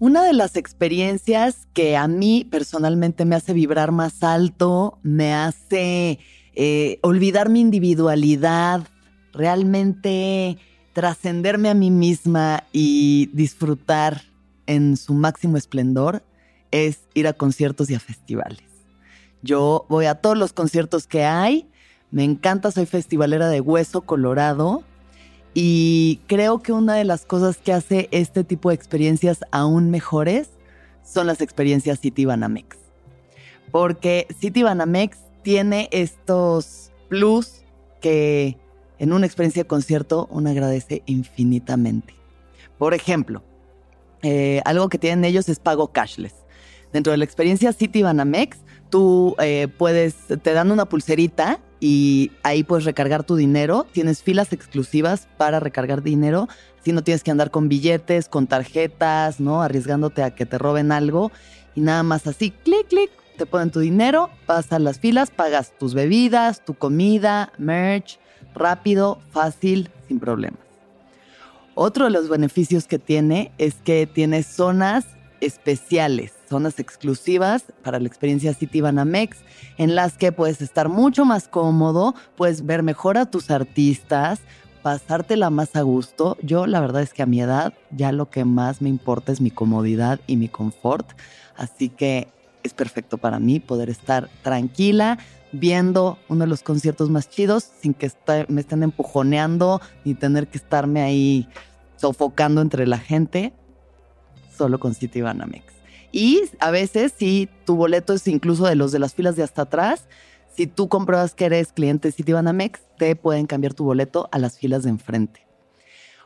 Una de las experiencias que a mí personalmente me hace vibrar más alto, me hace eh, olvidar mi individualidad, realmente trascenderme a mí misma y disfrutar en su máximo esplendor, es ir a conciertos y a festivales. Yo voy a todos los conciertos que hay, me encanta, soy festivalera de Hueso Colorado y creo que una de las cosas que hace este tipo de experiencias aún mejores son las experiencias City Banamex. Porque City Banamex tiene estos plus que en una experiencia de concierto uno agradece infinitamente. Por ejemplo, eh, algo que tienen ellos es pago cashless. Dentro de la experiencia City Banamex, tú eh, puedes, te dan una pulserita y ahí puedes recargar tu dinero. Tienes filas exclusivas para recargar dinero. Si no tienes que andar con billetes, con tarjetas, ¿no? Arriesgándote a que te roben algo. Y nada más así, clic, clic, te ponen tu dinero, pasas las filas, pagas tus bebidas, tu comida, merch, rápido, fácil, sin problemas. Otro de los beneficios que tiene es que tiene zonas especiales, zonas exclusivas para la experiencia City Banamex, en las que puedes estar mucho más cómodo, puedes ver mejor a tus artistas, pasártela más a gusto. Yo la verdad es que a mi edad ya lo que más me importa es mi comodidad y mi confort, así que es perfecto para mí poder estar tranquila viendo uno de los conciertos más chidos sin que me estén empujoneando ni tener que estarme ahí sofocando entre la gente solo con City Banamex. Y a veces, si tu boleto es incluso de los de las filas de hasta atrás, si tú compruebas que eres cliente de City Banamex, te pueden cambiar tu boleto a las filas de enfrente.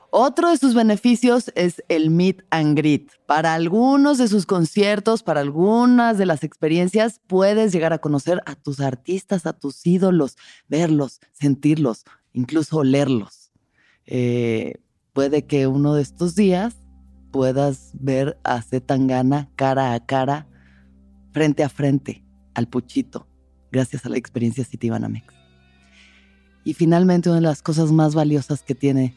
Otro de sus beneficios es el meet and greet. Para algunos de sus conciertos, para algunas de las experiencias, puedes llegar a conocer a tus artistas, a tus ídolos, verlos, sentirlos, incluso olerlos. Eh, puede que uno de estos días puedas ver a Zetangana cara a cara, frente a frente, al Puchito, gracias a la experiencia Citibanamex. Y finalmente, una de las cosas más valiosas que tiene,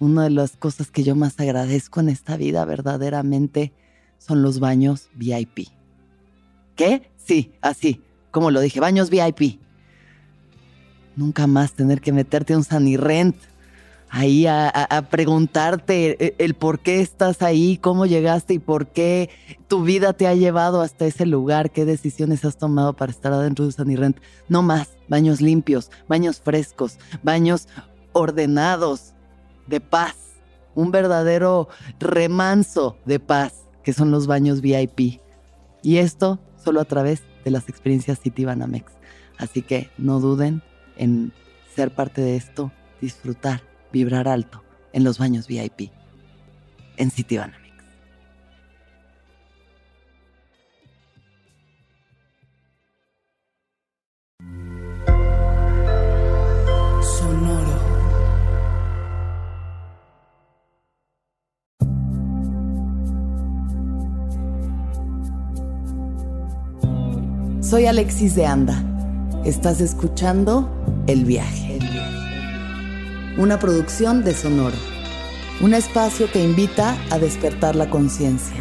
una de las cosas que yo más agradezco en esta vida verdaderamente, son los baños VIP. ¿Qué? Sí, así, como lo dije, baños VIP. Nunca más tener que meterte un Sanirrent ahí a, preguntarte e, el, por qué estás ahí, cómo llegaste y por qué tu vida te ha llevado hasta ese lugar, qué decisiones has tomado para estar adentro de San Rent. No más, baños limpios, baños frescos, baños ordenados, de paz, un verdadero remanso de paz, que son los baños VIP. Y esto solo a través de las experiencias City Banamex. Así que no duden en ser parte de esto, disfrutar vibrar alto en los baños VIP en Citibanamex. Sonoro. Soy Alexis de Anda. Estás escuchando El viaje una producción de Sonoro, un espacio que invita a despertar la conciencia.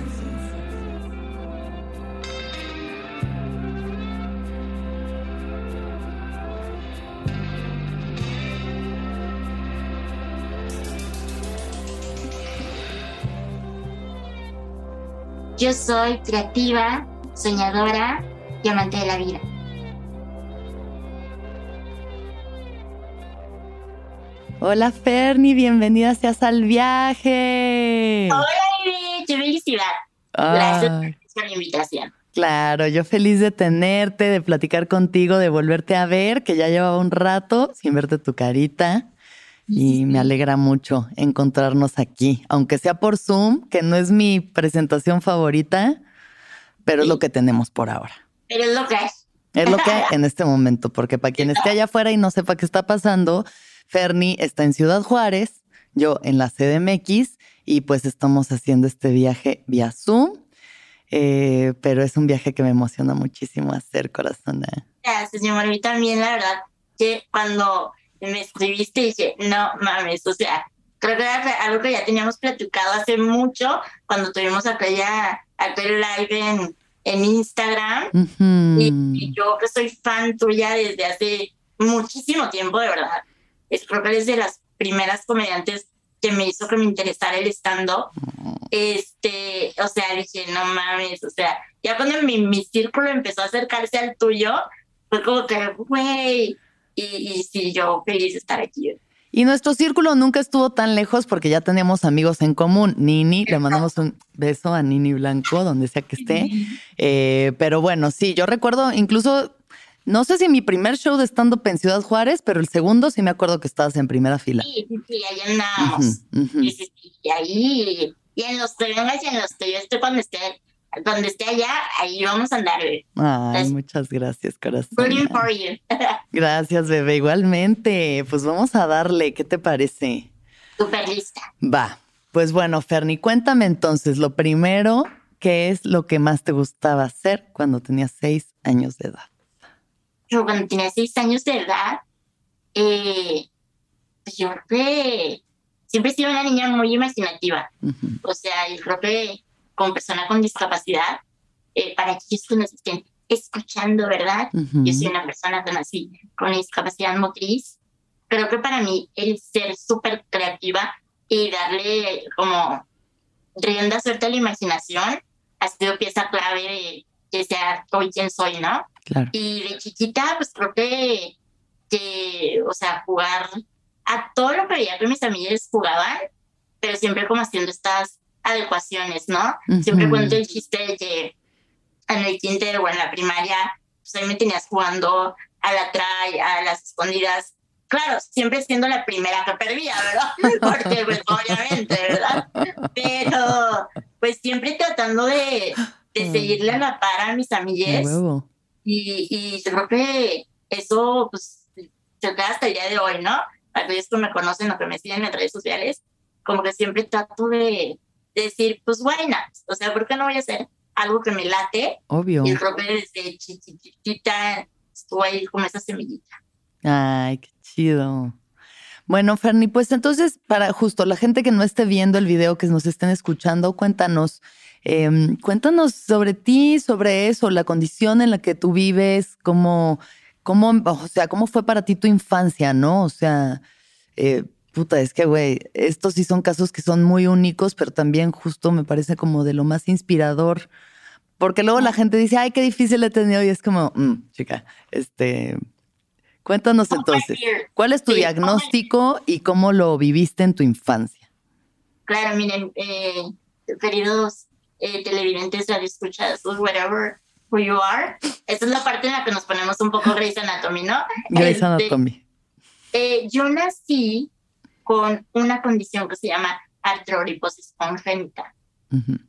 Yo soy creativa, soñadora y amante de la vida. Hola Ferni, bienvenida seas al viaje. Hola qué felicidad. Gracias por la invitación. Claro, yo feliz de tenerte, de platicar contigo, de volverte a ver, que ya llevaba un rato sin verte tu carita. Y me alegra mucho encontrarnos aquí, aunque sea por Zoom, que no es mi presentación favorita, pero es lo que tenemos por ahora. Pero es lo que es. Es lo que hay en este momento, porque para quien esté allá afuera y no sepa qué está pasando, Ferni está en Ciudad Juárez, yo en la CDMX y pues estamos haciendo este viaje vía Zoom. Eh, pero es un viaje que me emociona muchísimo hacer, corazón. Gracias, mi amor. A mí también, la verdad, que cuando me escribiste dije, no mames, o sea, creo que era algo que ya teníamos platicado hace mucho cuando tuvimos aquella, aquel live en, en Instagram. y, yo que soy fan tuya desde hace muchísimo tiempo, de verdad. Es, creo que eres de las primeras comediantes que me hizo que me interesara el stand-up. Este, o sea, dije, no mames, o sea, ya cuando mi, mi círculo empezó a acercarse al tuyo, fue como que, güey, y, y sí, yo feliz de estar aquí. Y nuestro círculo nunca estuvo tan lejos porque ya teníamos amigos en común. Nini, le mandamos un beso a Nini Blanco, donde sea que esté. Eh, pero bueno, sí, yo recuerdo incluso, no sé si mi primer show de stand-up en Ciudad Juárez, pero el segundo sí me acuerdo que estabas en primera fila. Sí, sí, ahí andábamos. y ahí, y en los que vengas y en los que yo estoy cuando esté donde esté allá, ahí vamos a andar. Ay, muchas gracias, corazón. For you. gracias, bebé. Igualmente. Pues vamos a darle. ¿Qué te parece? Súper lista. Va. Pues bueno, Ferni, cuéntame entonces, lo primero, ¿qué es lo que más te gustaba hacer cuando tenías seis años de edad? Yo cuando tenía seis años de edad, eh, pues yo creo que siempre he sido una niña muy imaginativa. O sea, yo creo que como persona con discapacidad, eh, para aquellos que nos estén escuchando, ¿verdad? Yo soy una persona con así, con discapacidad motriz. Creo que para mí el ser súper creativa y darle como rienda suelta a la imaginación ha sido pieza clave de que sea hoy quien soy, ¿no? Claro. Y de chiquita, pues creo que, que, o sea, jugar a todo lo que veía que mis amigas jugaban, pero siempre como haciendo estas adecuaciones, ¿no? Siempre cuento el chiste de que en el quinto o en la primaria, pues ahí me tenías jugando a la tray, a las escondidas. Claro, siempre siendo la primera que perdía, ¿verdad? Porque, pues, obviamente, ¿verdad? Pero, pues, siempre tratando de, de seguirle a la par a mis amigues. Y, y creo que eso, pues, se queda hasta el día de hoy, ¿no? Aquellos que me conocen o que me siguen en redes sociales, como que siempre trato de, decir, pues bueno, o sea, ¿por qué no voy a hacer algo que me late? Obvio. Y creo que desde chiquitita estuvo ahí como esa semillita. Ay, qué chido. Bueno, Ferni, pues entonces, para justo la gente que no esté viendo el video, que nos estén escuchando, cuéntanos, em, cuéntanos sobre ti, sobre eso, la condición en la que tú vives, cómo, cómo, o sea, cómo fue para ti tu infancia, ¿no? O sea, eh, puta, es que, güey, estos sí son casos que son muy únicos, pero también justo me parece como de lo más inspirador. Porque luego la gente dice, ay, qué difícil he tenido. Y es como, mm, chica, este. Cuéntanos entonces, ¿cuál es tu diagnóstico y cómo lo viviste en tu infancia? Claro, miren, eh, queridos eh, televidentes, escuchas, whatever who you are. Esa es la parte en la que nos ponemos un poco Grey's Anatomy, ¿no? Grey's este, Anatomy. Eh, yo nací con una condición que se llama artroriposis congénita.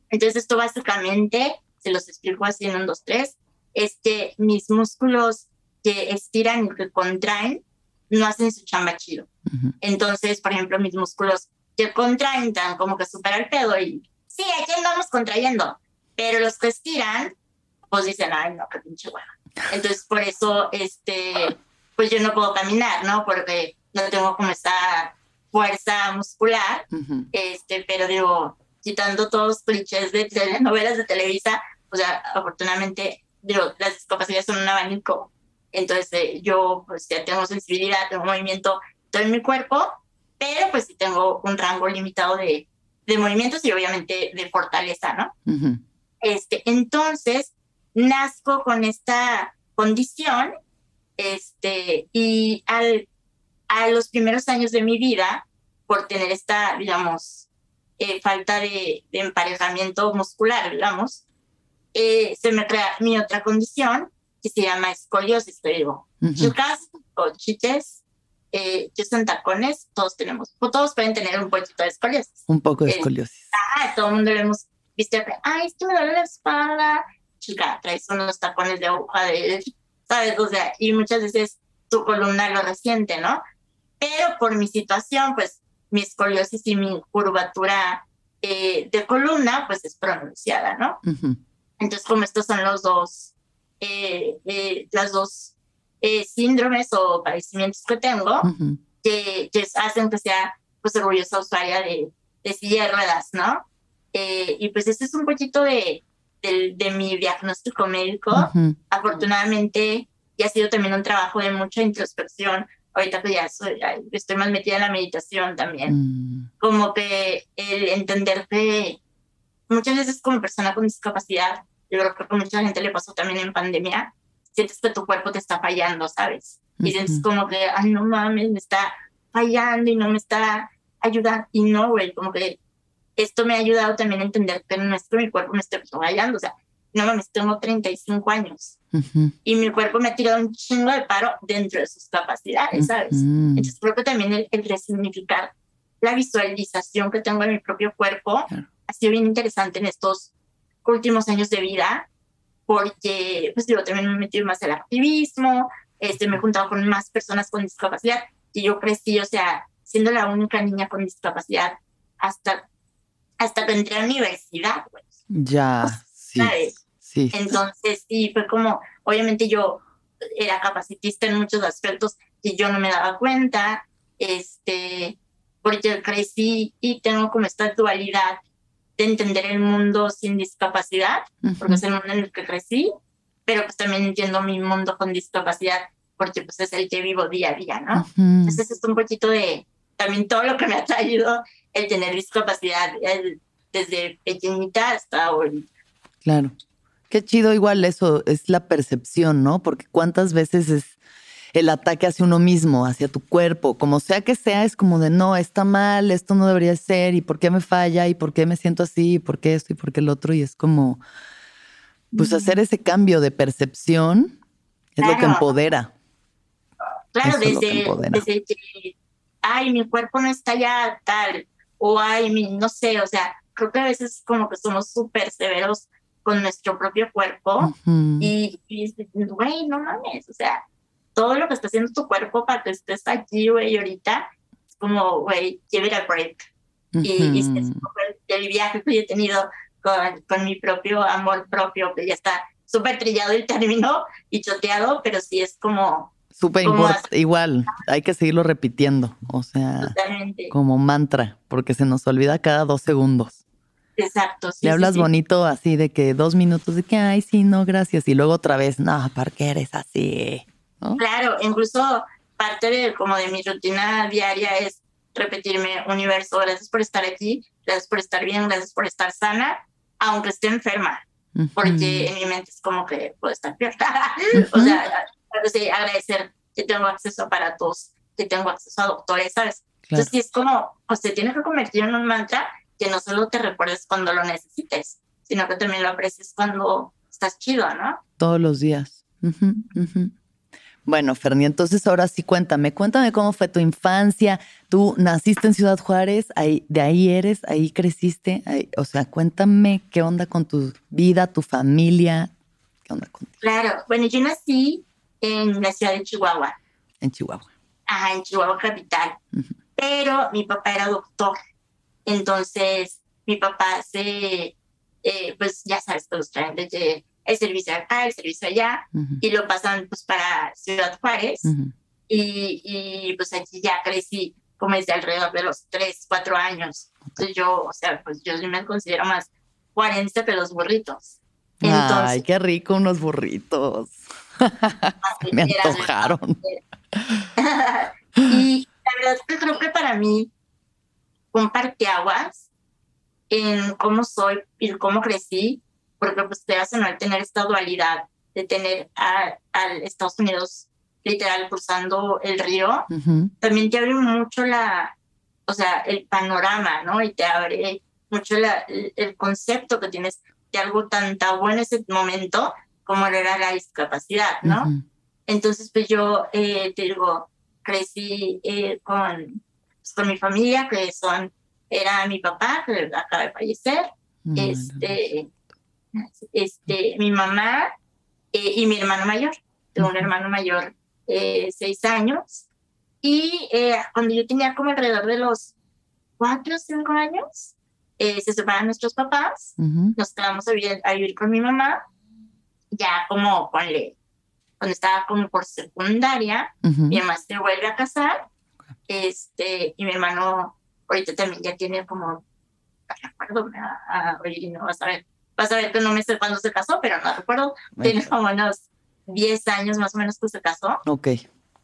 Entonces, esto básicamente, se los explico así en un, dos, tres, este, mis músculos que estiran y que contraen no hacen su chamba chido. Entonces, por ejemplo, mis músculos que contraen dan como que supera el pedo y sí, aquí andamos contrayendo, pero los que estiran, pues dicen, ay, no, qué pinche hueá. Entonces, por eso, este, pues yo no puedo caminar, ¿no? Porque no tengo como esta fuerza muscular, este, pero digo, quitando todos los clichés de telenovelas de Televisa, o sea, afortunadamente, digo, las discapacidades son un abanico. Entonces, eh, yo pues ya tengo sensibilidad, tengo movimiento todo en mi cuerpo, pero pues sí tengo un rango limitado de, de movimientos y obviamente de fortaleza, ¿no? este, entonces, nazco con esta condición, este, y al a los primeros años de mi vida, por tener esta, digamos, eh, falta de, emparejamiento muscular, digamos, eh, se me crea mi otra condición que se llama escoliosis, te digo. Chicas o chiches, eh, que son tacones, todos tenemos, todos pueden tener un poquito de escoliosis. Un poco de escoliosis. ah, todo el mundo lo hemos visto, ay, es que me duele la espalda. Chica, traes unos tacones de aguja de, ¿sabes? O sea, y muchas veces tu columna lo resiente, ¿no? pero por mi situación, pues mi escoliosis y mi curvatura eh, de columna, pues es pronunciada, ¿no? Entonces, como estos son los dos, eh, eh, las dos síndromes o padecimientos que tengo, que, hacen que sea pues orgullosa usuaria de, de silla de ruedas, ¿no? Eh, y pues ese es un poquito de, de, mi diagnóstico médico. Afortunadamente, y ha sido también un trabajo de mucha introspección. Ahorita que ya estoy más metida en la meditación también. Mm. Como que el entender que muchas veces como persona con discapacidad, yo creo que a mucha gente le pasó también en pandemia, sientes que tu cuerpo te está fallando, ¿sabes? Y sientes como que, ay, no mames, me está fallando y no me está ayudando. Y no, güey, como que esto me ha ayudado también a entender que no es que mi cuerpo me esté fallando, o sea, no mames, tengo 35 años y mi cuerpo me ha tirado un chingo de paro dentro de sus capacidades, ¿sabes? Entonces creo que también el, el, resignificar la visualización que tengo de mi propio cuerpo ha sido bien interesante en estos últimos años de vida, porque pues yo también me he metido más al activismo, este, me he juntado con más personas con discapacidad y yo crecí, o sea, siendo la única niña con discapacidad hasta, hasta que entré a la universidad, pues. Ya, sí. Sí. Entonces, sí, fue como, obviamente yo era capacitista en muchos aspectos y yo no me daba cuenta, este, porque crecí y tengo como esta dualidad de entender el mundo sin discapacidad, porque es el mundo en el que crecí, pero pues también entiendo mi mundo con discapacidad, porque pues es el que vivo día a día, ¿no? Entonces es un poquito de también todo lo que me ha traído el tener discapacidad desde pequeñita hasta hoy. Claro. Qué chido igual eso, es la percepción, ¿no? Porque cuántas veces es el ataque hacia uno mismo, hacia tu cuerpo, como sea que sea, es como de no, está mal, esto no debería ser, y por qué me falla, y por qué me siento así, y por qué esto, y por qué el otro, y es como, pues hacer ese cambio de percepción es lo que empodera. Claro, desde, desde que, ay, mi cuerpo no está ya tal, o ay, mi, no sé, o sea, creo que a veces como que somos súper severos con nuestro propio cuerpo y, y güey, no mames, o sea, todo lo que está haciendo tu cuerpo para que estés aquí, güey, ahorita, es como, güey, give it a break. Y, es el, viaje que he tenido con, con mi propio amor propio, que ya está súper trillado el término y choteado, pero sí es como... Súper igual, hay que seguirlo repitiendo, o sea, como mantra, porque se nos olvida cada dos segundos. Exacto. Le hablas bonito así de que dos minutos de que, ay, sí, no, gracias. Y luego otra vez, no, ¿por qué eres así? Claro, incluso parte de como de mi rutina diaria es repetirme, universo, gracias por estar aquí, gracias por estar bien, gracias por estar sana, aunque esté enferma, porque en mi mente es como que puedo estar peor. o sea, agradecer que tengo acceso a aparatos, que tengo acceso a doctores, ¿sabes? Entonces, sí es como, o se tiene que convertir en un mantra que no solo te recuerdes cuando lo necesites, sino que también lo aprecies cuando estás chido, ¿no? Todos los días. Bueno, Ferni, entonces ahora sí cuéntame, cuéntame cómo fue tu infancia. Tú naciste en Ciudad Juárez, ahí, de ahí eres, ahí creciste. o sea, cuéntame qué onda con tu vida, tu familia, qué onda contigo. Claro, bueno, yo nací en la ciudad de Chihuahua. En Chihuahua. Ajá, en Chihuahua capital. Pero mi papá era doctor. Entonces, mi papá se, eh, pues ya sabes, los traen desde el servicio acá, el servicio allá, y lo pasan pues para Ciudad Juárez. y, y, pues aquí ya crecí como desde alrededor de los 3, 4 años. Entonces yo, o sea, pues yo me considero más cuarenta que los burritos. Ay, qué rico unos burritos. me antojaron. y la verdad es que creo que para mí un parteaguas en cómo soy y cómo crecí, porque pues te hace no tener esta dualidad de tener al Estados Unidos literal cruzando el río, también te abre mucho la, o sea, el panorama, ¿no? Y te abre mucho la, el, concepto que tienes de algo tan tabú en ese momento como era la discapacidad, ¿no? Entonces, pues yo eh, te digo, crecí eh, con con mi familia, que son, era mi papá, que acaba de fallecer, este, este, mi mamá eh, y mi hermano mayor. Tengo un hermano mayor, eh, seis años. Y eh, cuando yo tenía como alrededor de los cuatro o cinco años, se separan nuestros papás, nos quedamos a vivir, a vivir, con mi mamá, ya como cuando estaba como por secundaria, mi mamá se vuelve a casar este, y mi hermano ahorita también ya tiene como, no recuerdo, oye, no vas a ver, vas a ver que no me sé cuándo se casó, pero no recuerdo, tiene como unos 10 años más o menos que se casó. Ok.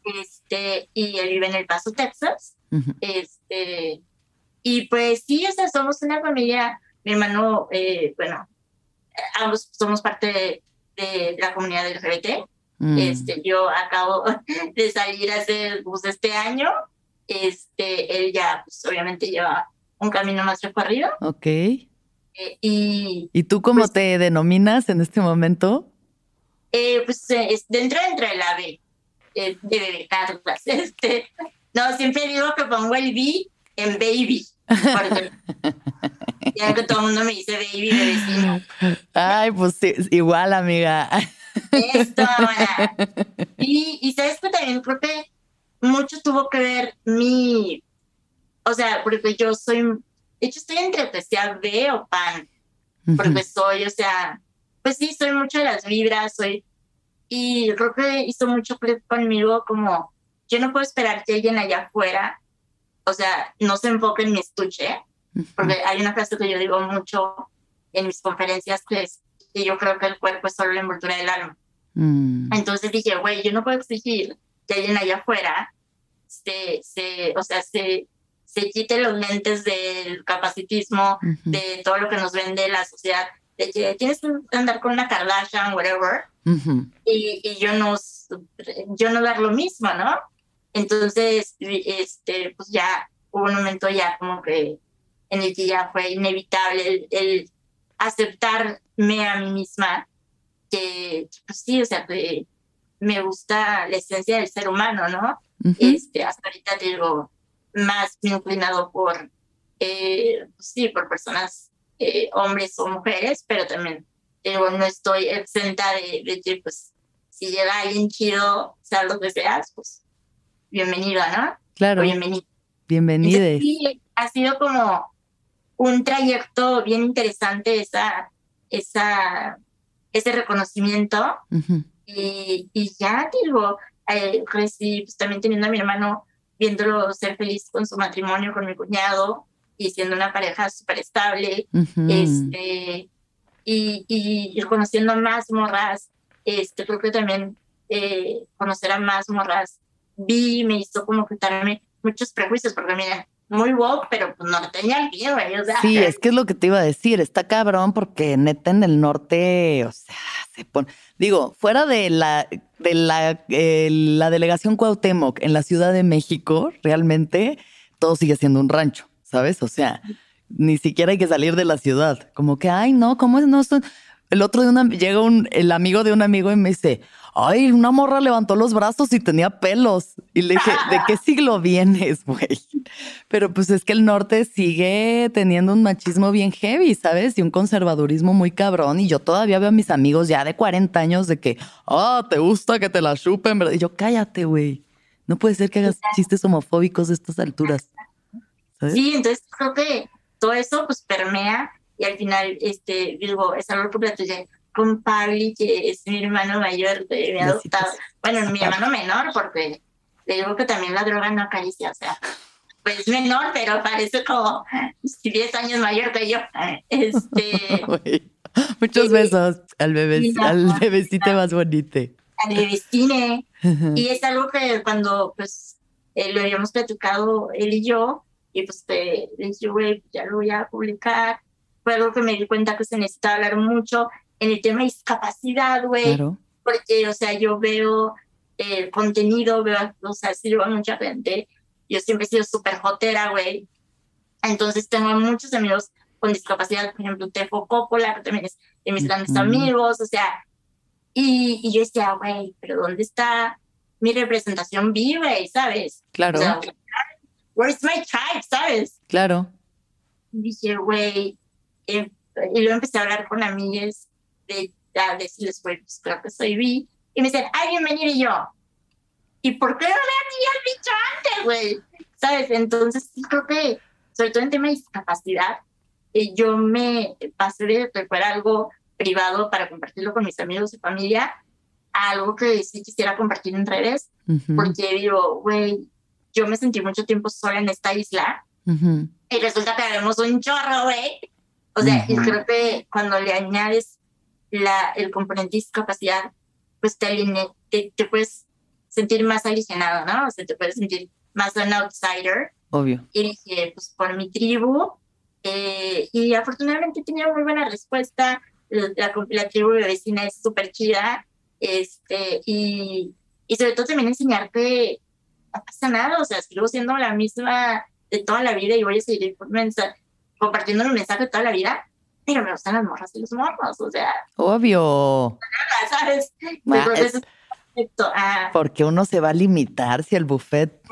Este, y él vive en El Paso, Texas. Este, y pues sí, o sea, somos una familia, mi hermano, eh, bueno, ambos somos parte de, la comunidad LGBT. Mm. Este, yo acabo de salir hace pues, este año. Este, él ya, pues, obviamente lleva un camino más recorrido. Ok. Eh, y, ¿Y tú cómo pues te denominas en este momento? Eh, pues dentro, dentro de la B, de bebé Este, no, siempre digo que pongo el B en baby. Porque ya que todo el mundo me dice baby, bebecino. Ay, pues sí, igual, amiga. Esto, y, y sabes que también creo que mucho tuvo que ver mi, o sea, porque yo soy, de hecho estoy entre sea B o pan, porque soy, o sea, pues sí, soy mucho de las vibras, soy, y creo que hizo mucho clip conmigo como, yo no puedo esperar que alguien allá afuera, o sea, no se enfoque en mi estuche, porque hay una frase que yo digo mucho en mis conferencias que es que yo creo que el cuerpo es solo la envoltura del alma. Mm. Entonces dije, güey, yo no puedo exigir que alguien allá afuera se, se o sea, se, se quite los lentes del capacitismo, de todo lo que nos vende la sociedad, de que tienes que andar con una Kardashian, whatever, y, y, yo no yo no dar lo mismo, ¿no? Entonces, este, pues ya hubo un momento ya como que en el que ya fue inevitable el, aceptarme a mí misma, que pues sí, o sea, que me gusta la esencia del ser humano, ¿no? este, hasta ahorita digo, más inclinado por, eh, pues sí, por personas, eh, hombres o mujeres, pero también digo, no estoy exenta de, de que, pues, si llega alguien chido, sea lo que seas, pues, bienvenida, ¿no? Claro. bienvenido. Bienvenida. Sí, ha sido como un trayecto bien interesante esa, esa, ese reconocimiento. y, y, ya digo, eh, crecí pues, también teniendo a mi hermano viéndolo ser feliz con su matrimonio con mi cuñado y siendo una pareja súper estable. este, y, y ir conociendo más morras. Este, creo que también eh, conocer a más morras vi, me hizo como quitarme muchos prejuicios, porque mira, muy woke, pero pues no tenía el pie, güey. O sea, sí, es que es lo que te iba a decir. Está cabrón porque neta en el norte, o sea, se pone. Digo, fuera de la, de la, eh, la delegación Cuauhtémoc en la Ciudad de México, realmente todo sigue siendo un rancho, ¿sabes? O sea, ni siquiera hay que salir de la ciudad. Como que, ay, no, ¿cómo es? No, el otro día llega un, el amigo de un amigo y me dice, ay, una morra levantó los brazos y tenía pelos. Y le dije, ¿de qué siglo vienes, güey? Pero pues es que el norte sigue teniendo un machismo bien heavy, ¿sabes? Y un conservadurismo muy cabrón. Y yo todavía veo a mis amigos ya de 40 años de que, ah, te gusta que te la chupen, ¿verdad? Y yo, cállate, güey. No puede ser que hagas chistes homofóbicos de estas alturas. Sí, entonces creo que todo eso pues permea y al final, este, digo, es algo que con Pabli, que es mi hermano mayor, que me ha adoptado. Bueno, mi hermano menor, porque le digo que también la droga no acaricia, o sea, pues menor, pero parece como 10 años mayor que yo. Este. Muchos besos al bebé, al bebecito más bonito. Al bebecine. y es algo que cuando pues eh, lo habíamos platicado él y yo, y pues te, le dije, güey, ya lo voy a publicar fue algo que me di cuenta que se necesita hablar mucho en el tema de discapacidad, güey. Porque, o sea, yo veo el contenido, veo, o sea, sirvo a mucha gente. Yo siempre he sido súper jotera, güey. Entonces tengo muchos amigos con discapacidad, por ejemplo, Tefo Coppola, que también es de mis grandes amigos, o sea, y, y yo decía, güey, pero ¿dónde está mi representación viva, ¿sabes? Claro. where's my tribe, ¿sabes? Claro. Y dije, güey, eh, y luego empecé a hablar con amigas de, a decirles, pues creo que soy bi. Y me dicen, ay, bienvenido y yo. ¿Y por qué no me había dicho antes, güey? ¿Sabes? Entonces, creo que, sobre todo en tema de discapacidad, eh, yo me pasé de que fuera algo privado para compartirlo con mis amigos y familia a algo que sí quisiera compartir en redes, porque digo, güey, yo me sentí mucho tiempo sola en esta isla Y resulta que vemos un chorro, güey. O sea, y creo que cuando le añades la, el componente discapacidad, pues te, te, te puedes sentir más alienado, ¿no? O sea, te puedes sentir más un outsider. Obvio. Y dije, pues por mi tribu. Eh, y afortunadamente tenía muy buena respuesta. La, la, tribu de vecina es súper chida. Este, y, y sobre todo también enseñarte, no pasa nada, o sea, sigo siendo la misma de toda la vida y voy a seguir compartiendo el mensaje de toda la vida, pero me gustan las morras y los morros, o sea. Obvio. ¿Sabes? Ah. Porque uno se va a limitar si el buffet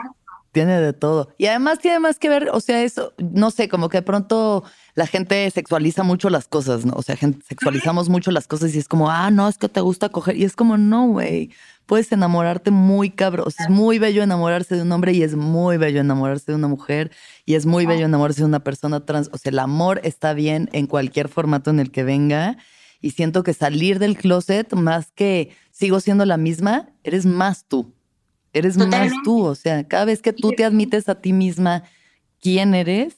tiene de todo. Y además tiene más que ver, o sea, eso, no sé, como que de pronto la gente sexualiza mucho las cosas, ¿no? O sea, gente, sexualizamos mucho las cosas y es como, ah, no, es que te gusta coger. Y es como, no, güey, puedes enamorarte muy cabrón. O sea, es muy bello enamorarse de un hombre y es muy bello enamorarse de una mujer y es muy bello enamorarse de una persona trans. O sea, el amor está bien en cualquier formato en el que venga. Y siento que salir del closet, más que sigo siendo la misma, eres más tú. Eres más tú, o sea, cada vez que tú te admites a ti misma quién eres,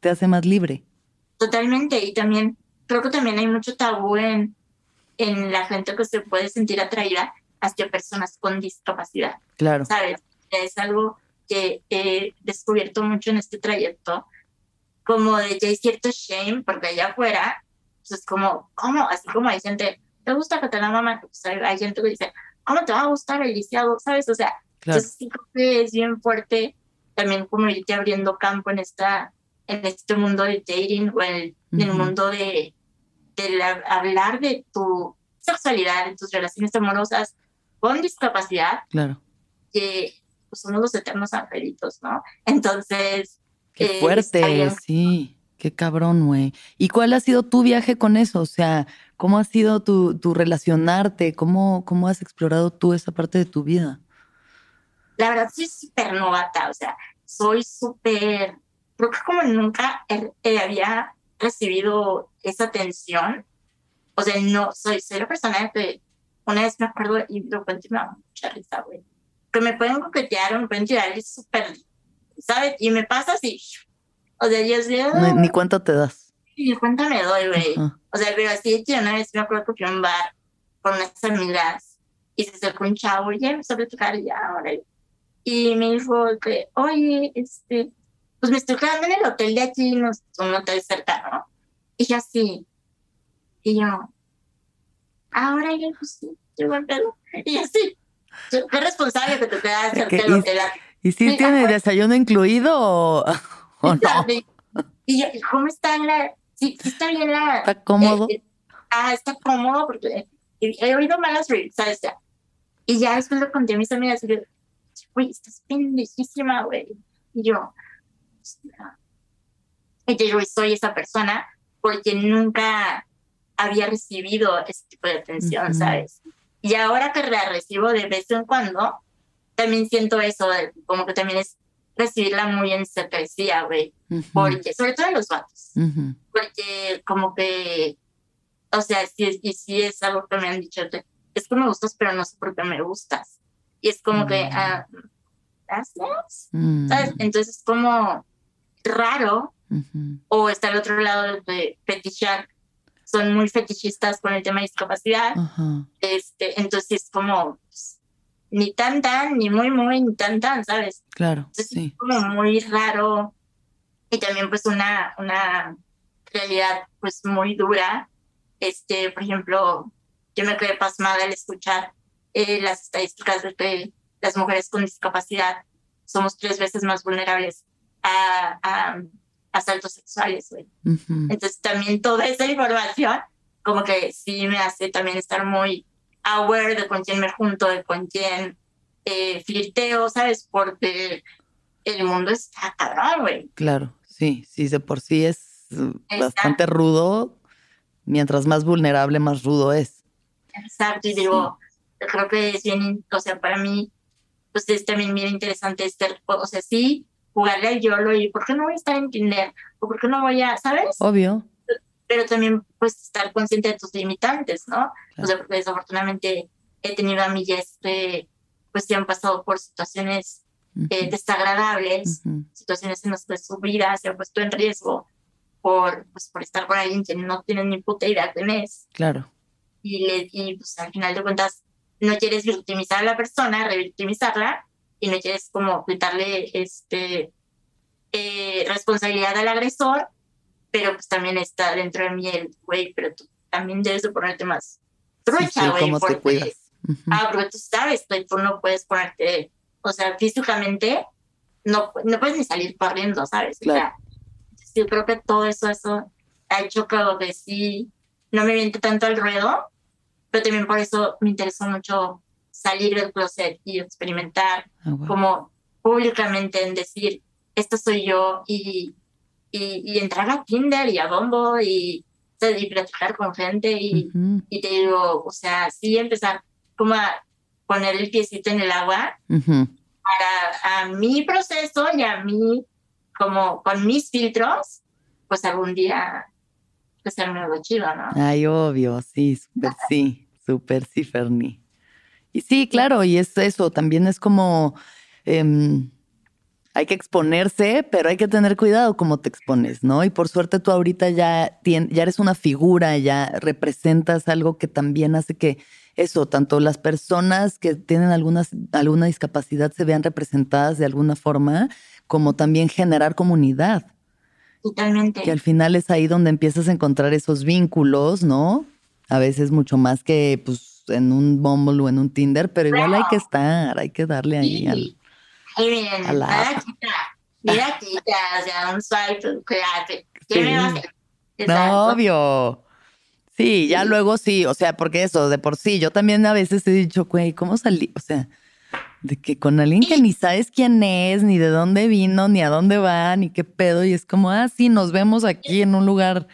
te hace más libre. Totalmente, y también creo que también hay mucho tabú en, en la gente que se puede sentir atraída hacia personas con discapacidad. Claro. ¿Sabes? Es algo que he descubierto mucho en este trayecto, como de que hay cierto shame, porque allá afuera, pues es como, ¿cómo? Así como hay gente, ¿te gusta que te la mamá? Pues hay gente que dice, ¿cómo te va a gustar el lisiado? ¿Sabes? O sea, entonces sí creo que es bien fuerte también como irte abriendo campo en esta en este mundo de dating o en, el mundo de, de hablar de tu sexualidad, de tus relaciones amorosas con discapacidad. Claro. Que pues, somos los eternos angelitos, ¿no? Entonces. Qué eh, fuerte, sí. Qué cabrón, güey. ¿Y cuál ha sido tu viaje con eso? O sea, ¿cómo ha sido tu, tu relacionarte? ¿Cómo, ¿Cómo has explorado tú esa parte de tu vida? La verdad soy súper novata, o sea, soy súper, creo que como nunca había recibido esa atención, o sea, no, soy, soy la persona que una vez me acuerdo y lo cuento y me da mucha risa, güey, que me pueden coquetear o me pueden tirar y súper, ¿sabes? Y me pasa así, o sea, yo sé... Ni, ni cuánto te das. Ni cuánto me doy, güey. O sea, pero así, yo una vez me acuerdo que fui a un bar con unas amigas y se acercó un chavo y ya empezó a platicar y ya, ahora y me dijo que, oye, este, pues me estoy quedando en el hotel de aquí, no, un hotel cercano. Y yo así, y yo, ahora yo, pues sí, yo me pedo. Y así, qué responsable que te quedas cerca del hotel. ¿Y si tiene desayuno incluido o, no? Y yo, ¿cómo está la, sí, está bien la... ¿Está cómodo? Eh, ah, está cómodo porque he oído malas reviews, ¿sabes? Y ya después lo conté a mis amigas y yo, güey, estás pendejísima, güey. Y yo, y yo soy esa persona porque nunca había recibido ese tipo de atención, ¿sabes? Y ahora que la recibo de vez en cuando, también siento eso, como que también es recibirla muy en secrecía, güey. Porque, sobre todo en los vatos. Porque como que, o sea, sí, y sí es algo que me han dicho, es que me gustas, pero no sé por qué me gustas. Y es como que, mm. ah, gracias. Mm. ¿Sabes? Entonces es como raro. O está al otro lado de fetichar. Son muy fetichistas con el tema de discapacidad. este, entonces es como pues, ni tan tan, ni muy muy, ni tan tan, ¿sabes? Claro. sí. Es como muy raro. Y también pues una, una realidad pues muy dura. Este, por ejemplo, yo me quedé pasmada al escuchar eh, las estadísticas de que las mujeres con discapacidad somos tres veces más vulnerables a, a, asaltos sexuales. Entonces también toda esa información como que sí me hace también estar muy aware de con quién me junto, de con quién eh, flirteo, ¿sabes? Porque el mundo está cabrón, güey. Claro, sí, sí, de por sí es bastante rudo, mientras más vulnerable, más rudo es. Exacto, y digo, creo que es bien, o sea, para mí, pues es también bien interesante estar, o sea, sí, jugarle al YOLO y ¿por qué no voy a estar en Tinder? ¿O por qué no voy a, ¿sabes? Obvio. Pero también, pues, estar consciente de tus limitantes, ¿no? O sea, porque desafortunadamente he tenido amigas que, pues, se han pasado por situaciones eh, desagradables, situaciones en las que su vida se ha puesto en riesgo por, pues, por estar con alguien que no tiene ni puta idea quién es. Claro. Y, le, y pues al final de cuentas no quieres victimizar a la persona, revictimizarla, y no quieres como quitarle este, eh, responsabilidad al agresor, pero pues también está dentro de mí el, güey, pero tú también debes de ponerte más trucha, güey. ¿Cómo te cuidas? Ah, porque tú sabes que tú no puedes ponerte, o sea, físicamente no, no puedes ni salir corriendo, ¿sabes? Claro. yo creo que todo eso, eso ha hecho que sí no me miente tanto al ruedo, pero también por eso me interesó mucho salir del closet y experimentar ah, como públicamente en decir, esto soy yo y, y, entrar a Tinder y a Bombo y, y platicar con gente y, y te digo, o sea, sí empezar como a poner el piecito en el agua para a mi proceso y a mí, como con mis filtros, pues algún día pues ser algo chido, ¿no? Ay, obvio, sí, súper sí, súper sí, Fernie. Y sí, claro, y es eso, también es como... Em, hay que exponerse, pero hay que tener cuidado cómo te expones, ¿no? Y por suerte tú ahorita ya, ya eres una figura, ya representas algo que también hace que eso, tanto las personas que tienen algunas, alguna discapacidad se vean representadas de alguna forma, como también generar comunidad. Totalmente. Que al final es ahí donde empiezas a encontrar esos vínculos, ¿no? A veces mucho más que pues en un Bumble o en un Tinder, pero igual hay que estar, hay que darle ahí al Ay, miren, a la... mira quita, o sea, un swipe, cuídate. ¿Qué me a hacer? No, obvio. Sí, ya luego sí, o sea, porque eso, de por sí, yo también a veces he dicho, güey, ¿cómo salí? O sea, de que con alguien que ni sabes quién es, ni de dónde vino, ni a dónde va, ni qué pedo, y es como, ah, sí, nos vemos aquí en un lugar.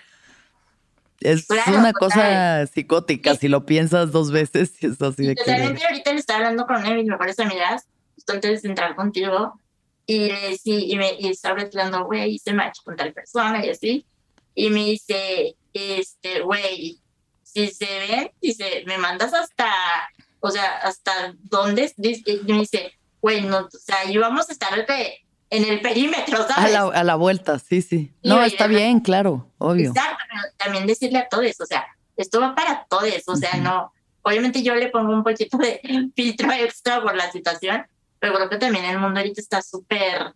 Es una cosa psicótica, si lo piensas dos veces, y es así de que. Totalmente, ahorita le estaba hablando con una de mis mejores amigas antes de entrar contigo y le decía, y, me, y estaba hablando, güey, hice match con tal persona y así. Y me dice, este, güey, si se ven, dice, me mandas hasta, o sea, hasta dónde, y me dice, güey, no, o sea, íbamos a estar en el perímetro, ¿sabes? A la, a la vuelta, sí, sí. no, está bien, claro, obvio. Exacto, también decirle a todos, o sea, esto va para todos, o sea, no, obviamente yo le pongo un poquito de filtro extra por la situación, pero creo que también el mundo ahorita está súper,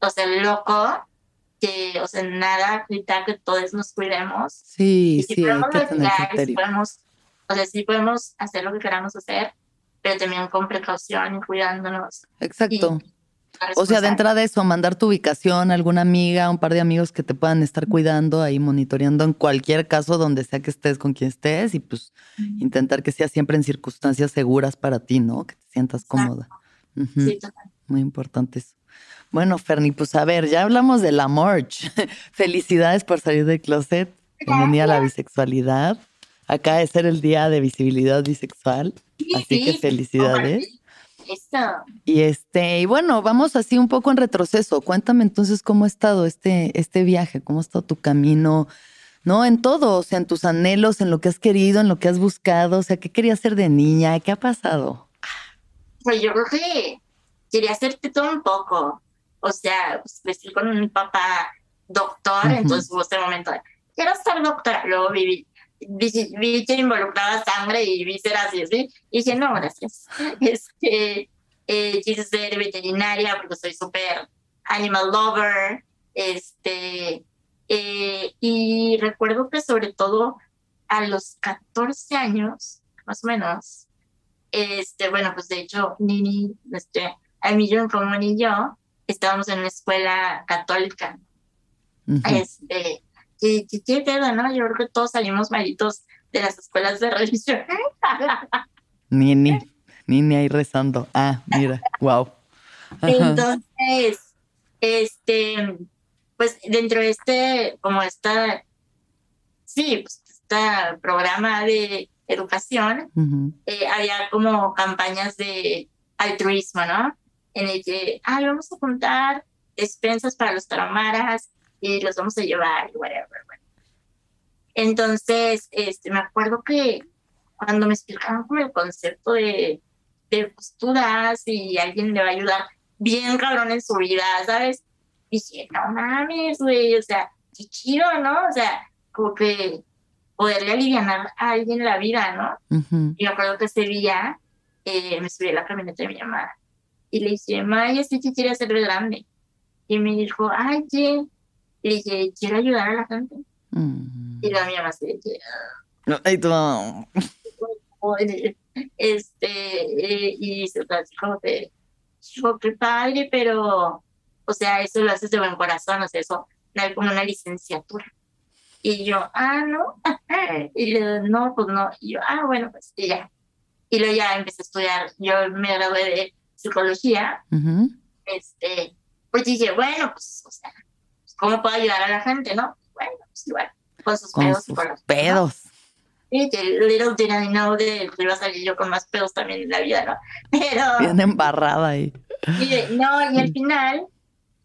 o sea, loco, que, o sea, nada grita que todos nos cuidemos. Sí, sí, podemos hay que tener podemos, o sea, sí podemos hacer lo que queramos hacer, pero también con precaución y cuidándonos. Exacto. o sea, de entrada eso, mandar tu ubicación a alguna amiga, un par de amigos que te puedan estar cuidando, ahí monitoreando en cualquier caso donde sea que estés con quien estés y pues intentar que sea siempre en circunstancias seguras para ti, ¿no? Que te sientas cómoda. Muy importante eso. Bueno, Ferni, pues a ver, ya hablamos de la March. Felicidades por salir del closet. Bienvenida a la bisexualidad. Acá es ser el día de visibilidad bisexual. así que felicidades. Y este, y bueno, vamos así un poco en retroceso. Cuéntame entonces cómo ha estado este, este viaje, cómo ha estado tu camino, ¿no? En todo, o sea, en tus anhelos, en lo que has querido, en lo que has buscado, o sea, ¿qué querías ser de niña? ¿Qué ha pasado? Pues yo creo que quería hacerte todo un poco. O sea, pues crecí con un papá doctor, entonces hubo ese momento de, quiero ser doctora. Luego vi, vi, que involucraba sangre y vísceras y así. Y dije, no, gracias. Este, eh, quise ser veterinaria porque soy súper animal lover. Este, eh, y recuerdo que sobre todo a los 14 años, más o menos, este, bueno, pues de hecho, Nini, este, Emilio como y yo, estábamos en una escuela católica. Este, y, qué pedo, ¿no? Yo creo que todos salimos malitos de las escuelas de religión. Nini, Nini ahí rezando. Ah, mira, wow. Entonces, este, pues dentro de este, como esta, sí, pues este programa de educación, eh, había como campañas de altruismo, ¿no? En el que, ah, vamos a juntar despensas para los taramaras y los vamos a llevar y whatever. Entonces, este, me acuerdo que cuando me explicaban como el concepto de, de posturas y alguien le va a ayudar bien cabrón en su vida, ¿sabes? Dije, no mames, güey, o sea, qué chido, ¿no? O sea, como que poderle aliviar a alguien la vida, ¿no? Y me acuerdo que ese día eh, me subí a la camioneta de mi mamá y le dije, mamá, yo sí que quiere ser grande. Y me dijo, ay, ¿qué? Y le dije, quiero ayudar a la gente. Mm. Y la mi mamá se dije, tú. Este, eh, y se como que, dijo, qué padre, pero, o sea, eso lo haces de buen corazón, o sea, eso no hay como una licenciatura. Y yo, ah, no. y yo, no, pues no. Y yo, ah, bueno, pues y ya. Y luego ya empecé a estudiar. Yo me gradué de psicología. Este, pues dije, bueno, pues, o sea, ¿cómo puedo ayudar a la gente, no? Bueno, pues igual, con sus pedos. Sus pedos. Y que little did I know de que iba a salir yo con más pedos también en la vida, ¿no? Pero. Bien embarrada ahí. Y, no, y al final,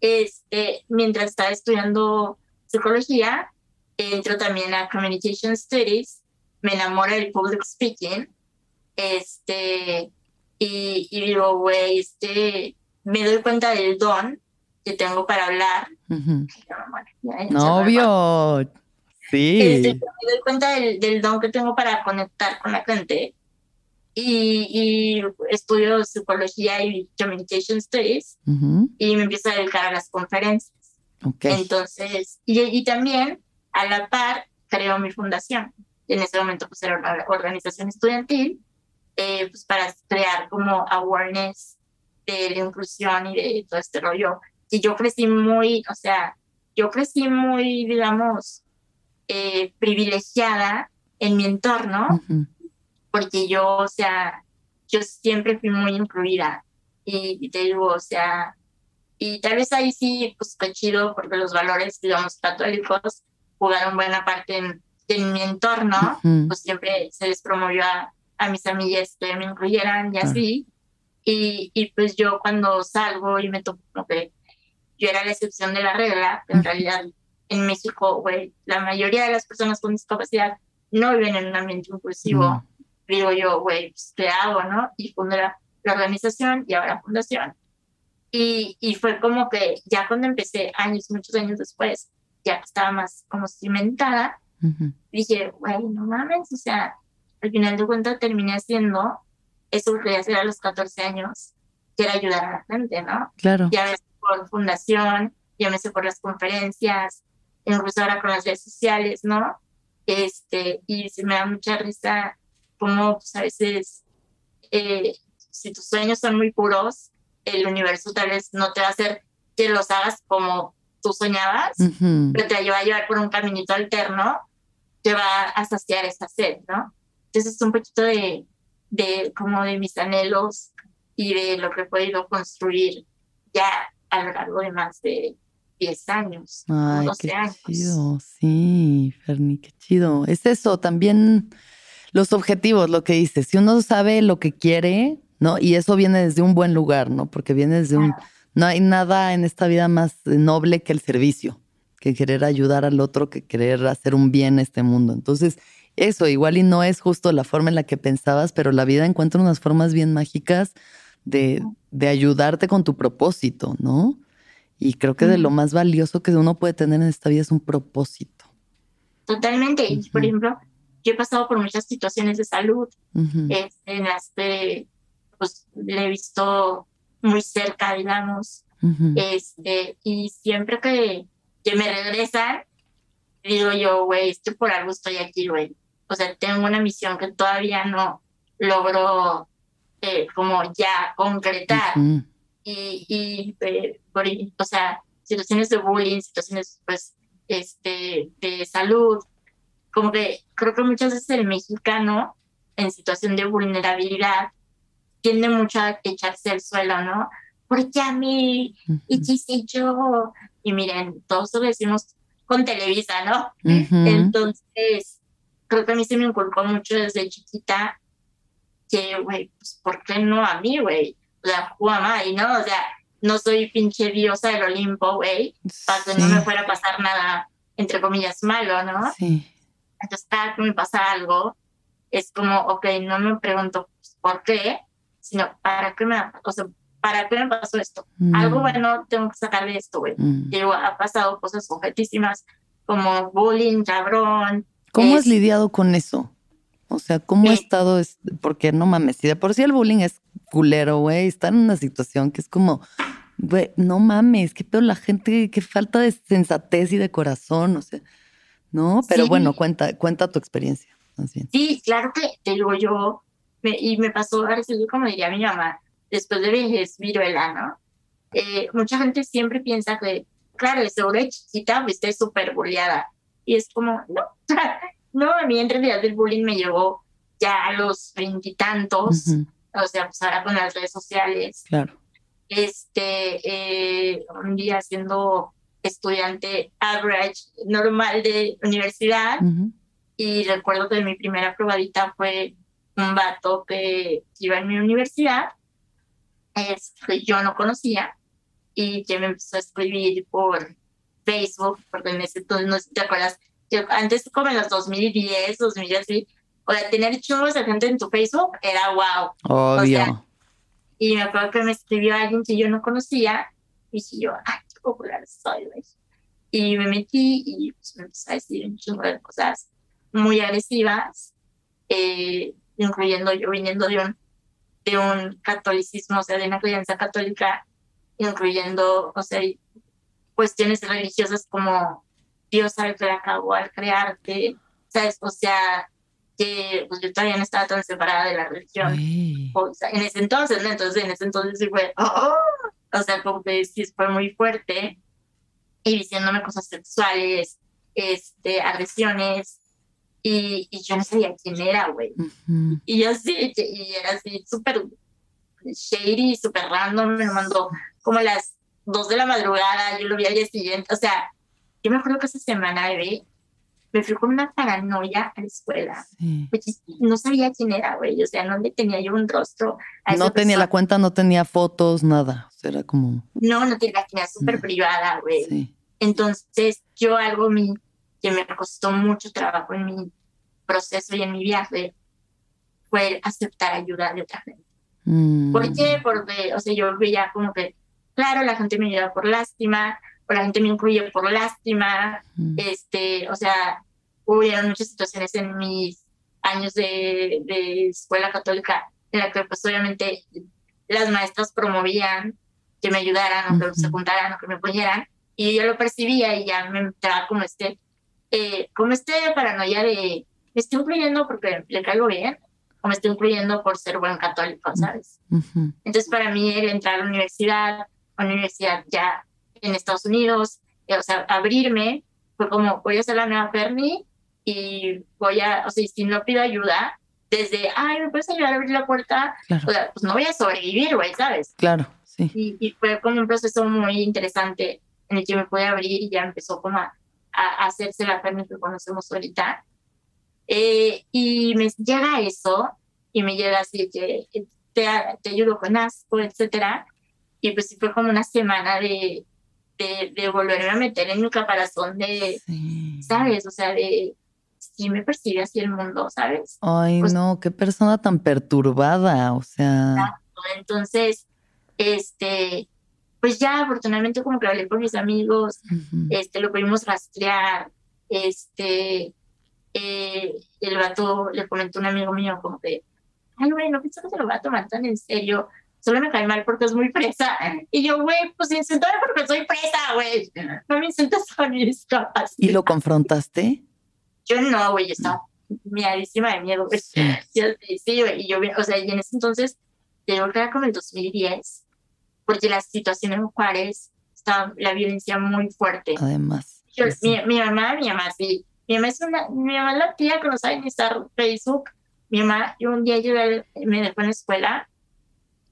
este, mientras estaba estudiando psicología, entro también a Communication Studies, me enamoro del public speaking, este, y, y digo, güey, este, me doy cuenta del don que tengo para hablar. Novio. Sí. Este, me doy cuenta del, del, don que tengo para conectar con la gente. Y, y estudio psicología y communication studies y me empiezo a dedicar a las conferencias. Okay. Entonces, y, y también a la par creo mi fundación. En ese momento pues era una organización estudiantil eh, pues para crear como awareness de la inclusión y de todo este rollo. Y yo crecí muy, o sea, yo crecí muy, digamos, eh, privilegiada en mi entorno, porque yo, o sea, yo siempre fui muy incluida. Y, te digo, o sea, y tal vez ahí sí, pues qué chido, porque los valores, digamos, católicos jugaron buena parte en, mi entorno, pues siempre se les promovió a, a mis amigas que me incluyeran y así. Y, y pues yo cuando salgo y me toco como que yo era la excepción de la regla, en realidad en México, güey, la mayoría de las personas con discapacidad no viven en un ambiente inclusivo. Digo yo, güey, pues, ¿qué hago, no? Y fundé la, organización y ahora fundación. Y, y fue como que ya cuando empecé, años, muchos años después, ya estaba más como cimentada, dije, güey, no mames, o sea, al final de cuentas terminé haciendo eso que quería hacer a los 14 años, que era ayudar a la gente, ¿no? Claro. Ya me por fundación, sé por las conferencias, incluso ahora con las redes sociales, ¿no? Este, y se me da mucha risa como pues, a veces, eh, si tus sueños son muy puros, el universo tal vez no te va a hacer que los hagas como tú soñabas, pero te va a llevar por un caminito alterno, te va a saciar esa sed, ¿no? Entonces es un poquito de, de como de mis anhelos y de lo que he podido construir ya a lo largo de más de 10 años, Ay, 12 qué años. Chido. Sí, Ferni, qué chido. Es eso, también los objetivos, lo que dices. Si uno sabe lo que quiere, ¿no? Y eso viene desde un buen lugar, ¿no? Porque viene desde un... No hay nada en esta vida más noble que el servicio, que querer ayudar al otro, que querer hacer un bien a este mundo. Entonces, eso, igual y no es justo la forma en la que pensabas, pero la vida encuentra unas formas bien mágicas de, de ayudarte con tu propósito, ¿no? Y creo que de lo más valioso que uno puede tener en esta vida es un propósito. Totalmente. Y por ejemplo, yo he pasado por muchas situaciones de salud este, en las que pues, le he visto muy cerca, digamos. este, y siempre que, que me regresan, digo yo, güey, estoy por algo estoy aquí, güey o sea, tengo una misión que todavía no logro eh, como ya concretar. Y, y eh, por, o sea, situaciones de bullying, situaciones pues este, de salud, como que creo que muchas veces el mexicano en situación de vulnerabilidad tiende mucho a echarse al suelo, ¿no? Porque a mí, y qué yo, y miren, todos lo decimos con Televisa, ¿no? Entonces, creo que a mí se me inculcó mucho desde chiquita que, güey, pues, ¿por qué no a mí, güey? O sea, y ¿no? O sea, no soy pinche diosa del Olimpo, güey, para que no me fuera a pasar nada, entre comillas, malo, ¿no? Sí. Entonces, cada que me pasa algo, es como, ok, no me pregunto pues, por qué, sino para qué me, o sea, ¿para qué me pasó esto? Algo bueno tengo que sacar de esto, güey. Digo, ha pasado cosas objetísimas como bullying, cabrón. ¿Cómo has lidiado con eso? O sea, ¿cómo ha estado? Porque no mames, si de por sí el bullying es culero, güey, está en una situación que es como, güey, no mames, qué peor la gente, qué falta de sensatez y de corazón, o sea, ¿no? Pero bueno, cuenta, cuenta tu experiencia. Sí, claro que te digo yo, y me pasó a recibir, como diría mi mamá, después de vejez, viruela, ¿no? Eh, mucha gente siempre piensa que, claro, seguro de chiquita fuiste súper bulleada. Y es como, no, no, a mí en realidad el bullying me llevó ya a los veintitantos, o sea, pues ahora con las redes sociales. Claro. Este, eh, un día siendo estudiante average, normal de universidad, y recuerdo que mi primera probadita fue un vato que iba en mi universidad, es, que yo no conocía, y que me empezó a escribir por Facebook, porque en ese entonces, no sé si te acuerdas, antes como en los 2010, 2000 así, o sea, tener churros de gente en tu Facebook era wow. Obvio. y me acuerdo que me escribió alguien que yo no conocía y dije yo, ay, qué popular soy, Y me metí y pues, me empezó a decir un churro de cosas muy agresivas, eh, incluyendo yo viniendo de un, de un catolicismo, o sea, de una creencia católica, incluyendo, o sea, cuestiones religiosas como Dios sabe que acabó al crearte, ¿sabes? O sea, que pues, yo todavía no estaba tan separada de la religión. O sea, en ese entonces, ¿no? Entonces, en ese entonces sí fue, oh", o sea, como que sí fue muy fuerte y diciéndome cosas sexuales, este, agresiones, y, y yo no sabía quién era, güey. Y yo sí, y era así súper shady, súper random, me lo mandó como a las dos de la madrugada, yo lo vi al día siguiente, o sea, yo me acuerdo que esa semana, bebé, me fui con una paranoia a la escuela. no sabía quién era, güey. O sea, no le tenía yo un rostro. no tenía la cuenta, no tenía fotos, nada. O sea, era como. No, no tenía, la tenía súper privada, güey. Entonces, yo algo mi, que me costó mucho trabajo en mi proceso y en mi viaje fue aceptar ayuda de otra gente. Mm. ¿Por qué? Porque, o sea, yo veía como que, claro, la gente me ayudaba por lástima, la gente me incluye por lástima, mm. este, o sea, hubo muchas situaciones en mis años de, de, escuela católica en la que pues obviamente las maestras promovían que me ayudaran o que se juntaran o que me apoyaran y yo lo percibía y ya me entraba como este, eh, como este paranoia de me estoy incluyendo porque le caigo bien o me estoy incluyendo por ser buen católico, ¿sabes? Entonces para mí el entrar a la universidad, a la universidad ya en Estados Unidos, eh, o sea, abrirme, fue como, voy a hacer la nueva Fernie y voy a, o sea, si no pido ayuda, desde, ay, ¿me puedes ayudar a abrir la puerta? O sea, pues no voy a sobrevivir, güey, ¿sabes? Claro, sí. Y, fue como un proceso muy interesante en el que me pude abrir y ya empezó como a, hacerse la Fernie que conocemos ahorita. Eh, y me llega eso, y me llega así que te, te ayudo con asco, etcétera. Y pues fue como una semana de, de, volverme a meter en mi caparazón de, ¿sabes? O sea, de si me percibe así el mundo, ¿sabes? Ay, pues no, qué persona tan perturbada, o sea. Entonces, este, pues ya afortunadamente como que hablé con mis amigos, este, lo pudimos rastrear, este, eh, el vato le comentó a un amigo mío como que, ay, güey, no pienso que se lo va a tomar tan en serio solo me cae mal porque es muy fresa. Y yo, güey, pues insultame porque soy fresa, güey. No me insultas a mis capas. ¿Y lo confrontaste? Yo no, güey, yo estaba miadísima de miedo, güey. Sí, sí, güey. Y yo, o sea, y en ese entonces, creo que era como el 2010, porque la situación en Juárez estaba la violencia muy fuerte. Además. mi, mi, mamá, mi mamá, sí. Mi mamá es una, mi mamá es la tía que no sabe ni estar Facebook. Mi mamá, yo un día yo me dejó en la escuela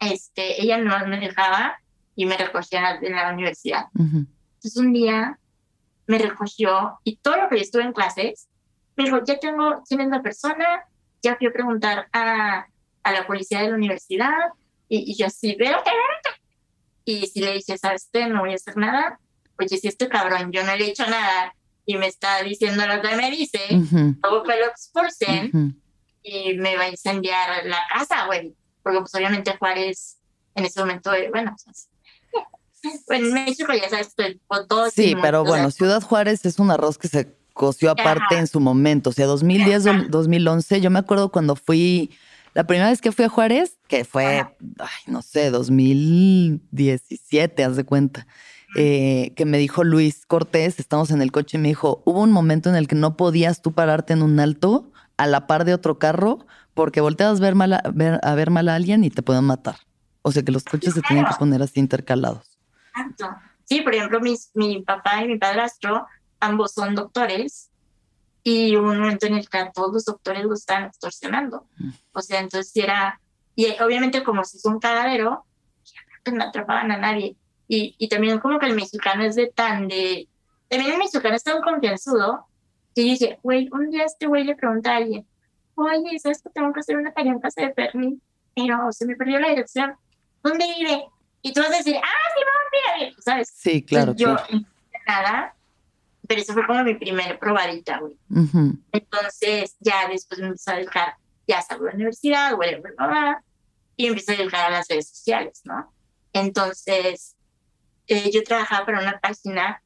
este, ella no me dejaba y me recogía de la universidad. Entonces un día me recogió y todo lo que yo estuve en clases, me dijo, ya tengo quién es la persona, ya fui a preguntar a, a la policía de la universidad y, yo así, veo Y si le dije, ¿sabes qué? No voy a hacer nada. Oye, si este cabrón, yo no le he hecho nada y me está diciendo lo que me dice, luego que lo expulsen y me va a incendiar la casa, güey porque pues obviamente Juárez en ese momento, bueno, bueno, en México ya sabes, todo. Sí, pero bueno, Ciudad Juárez es un arroz que se coció aparte en su momento, o sea, 2010, 2011, yo me acuerdo cuando fui, la primera vez que fui a Juárez, que fue, ay, no sé, 2017, haz de cuenta. Eh, que me dijo Luis Cortés, estamos en el coche y me dijo, hubo un momento en el que no podías tú pararte en un alto a la par de otro carro porque volteas a ver, mal a, ver, mal a alguien y te pueden matar. O sea que los coches se tienen que poner así intercalados. Exacto. Sí, por ejemplo, mi papá y mi padrastro, ambos son doctores y hubo un momento en el que a todos los doctores lo estaban extorsionando. Mm. O sea, entonces era, y obviamente como si es un cagadero, no atrapaban a nadie. Y, y también como que el mexicano es de tan de... También el mexicano es tan confianzudo que yo dije, güey, un día este güey le pregunta a alguien, oye, ¿sabes que tengo que hacer una tarea en casa de Fermi? Pero se me perdió la dirección. ¿Dónde vive? Y tú vas a decir, ah, sí, vamos, a ¿sabes? Sí, claro. yo, nada, pero eso fue como mi primer probadita, güey. Entonces, ya después me empecé a dedicar, ya salgo de la universidad, whatever, y empecé a dedicar a las redes sociales, ¿no? Entonces, eh, yo trabajaba para una página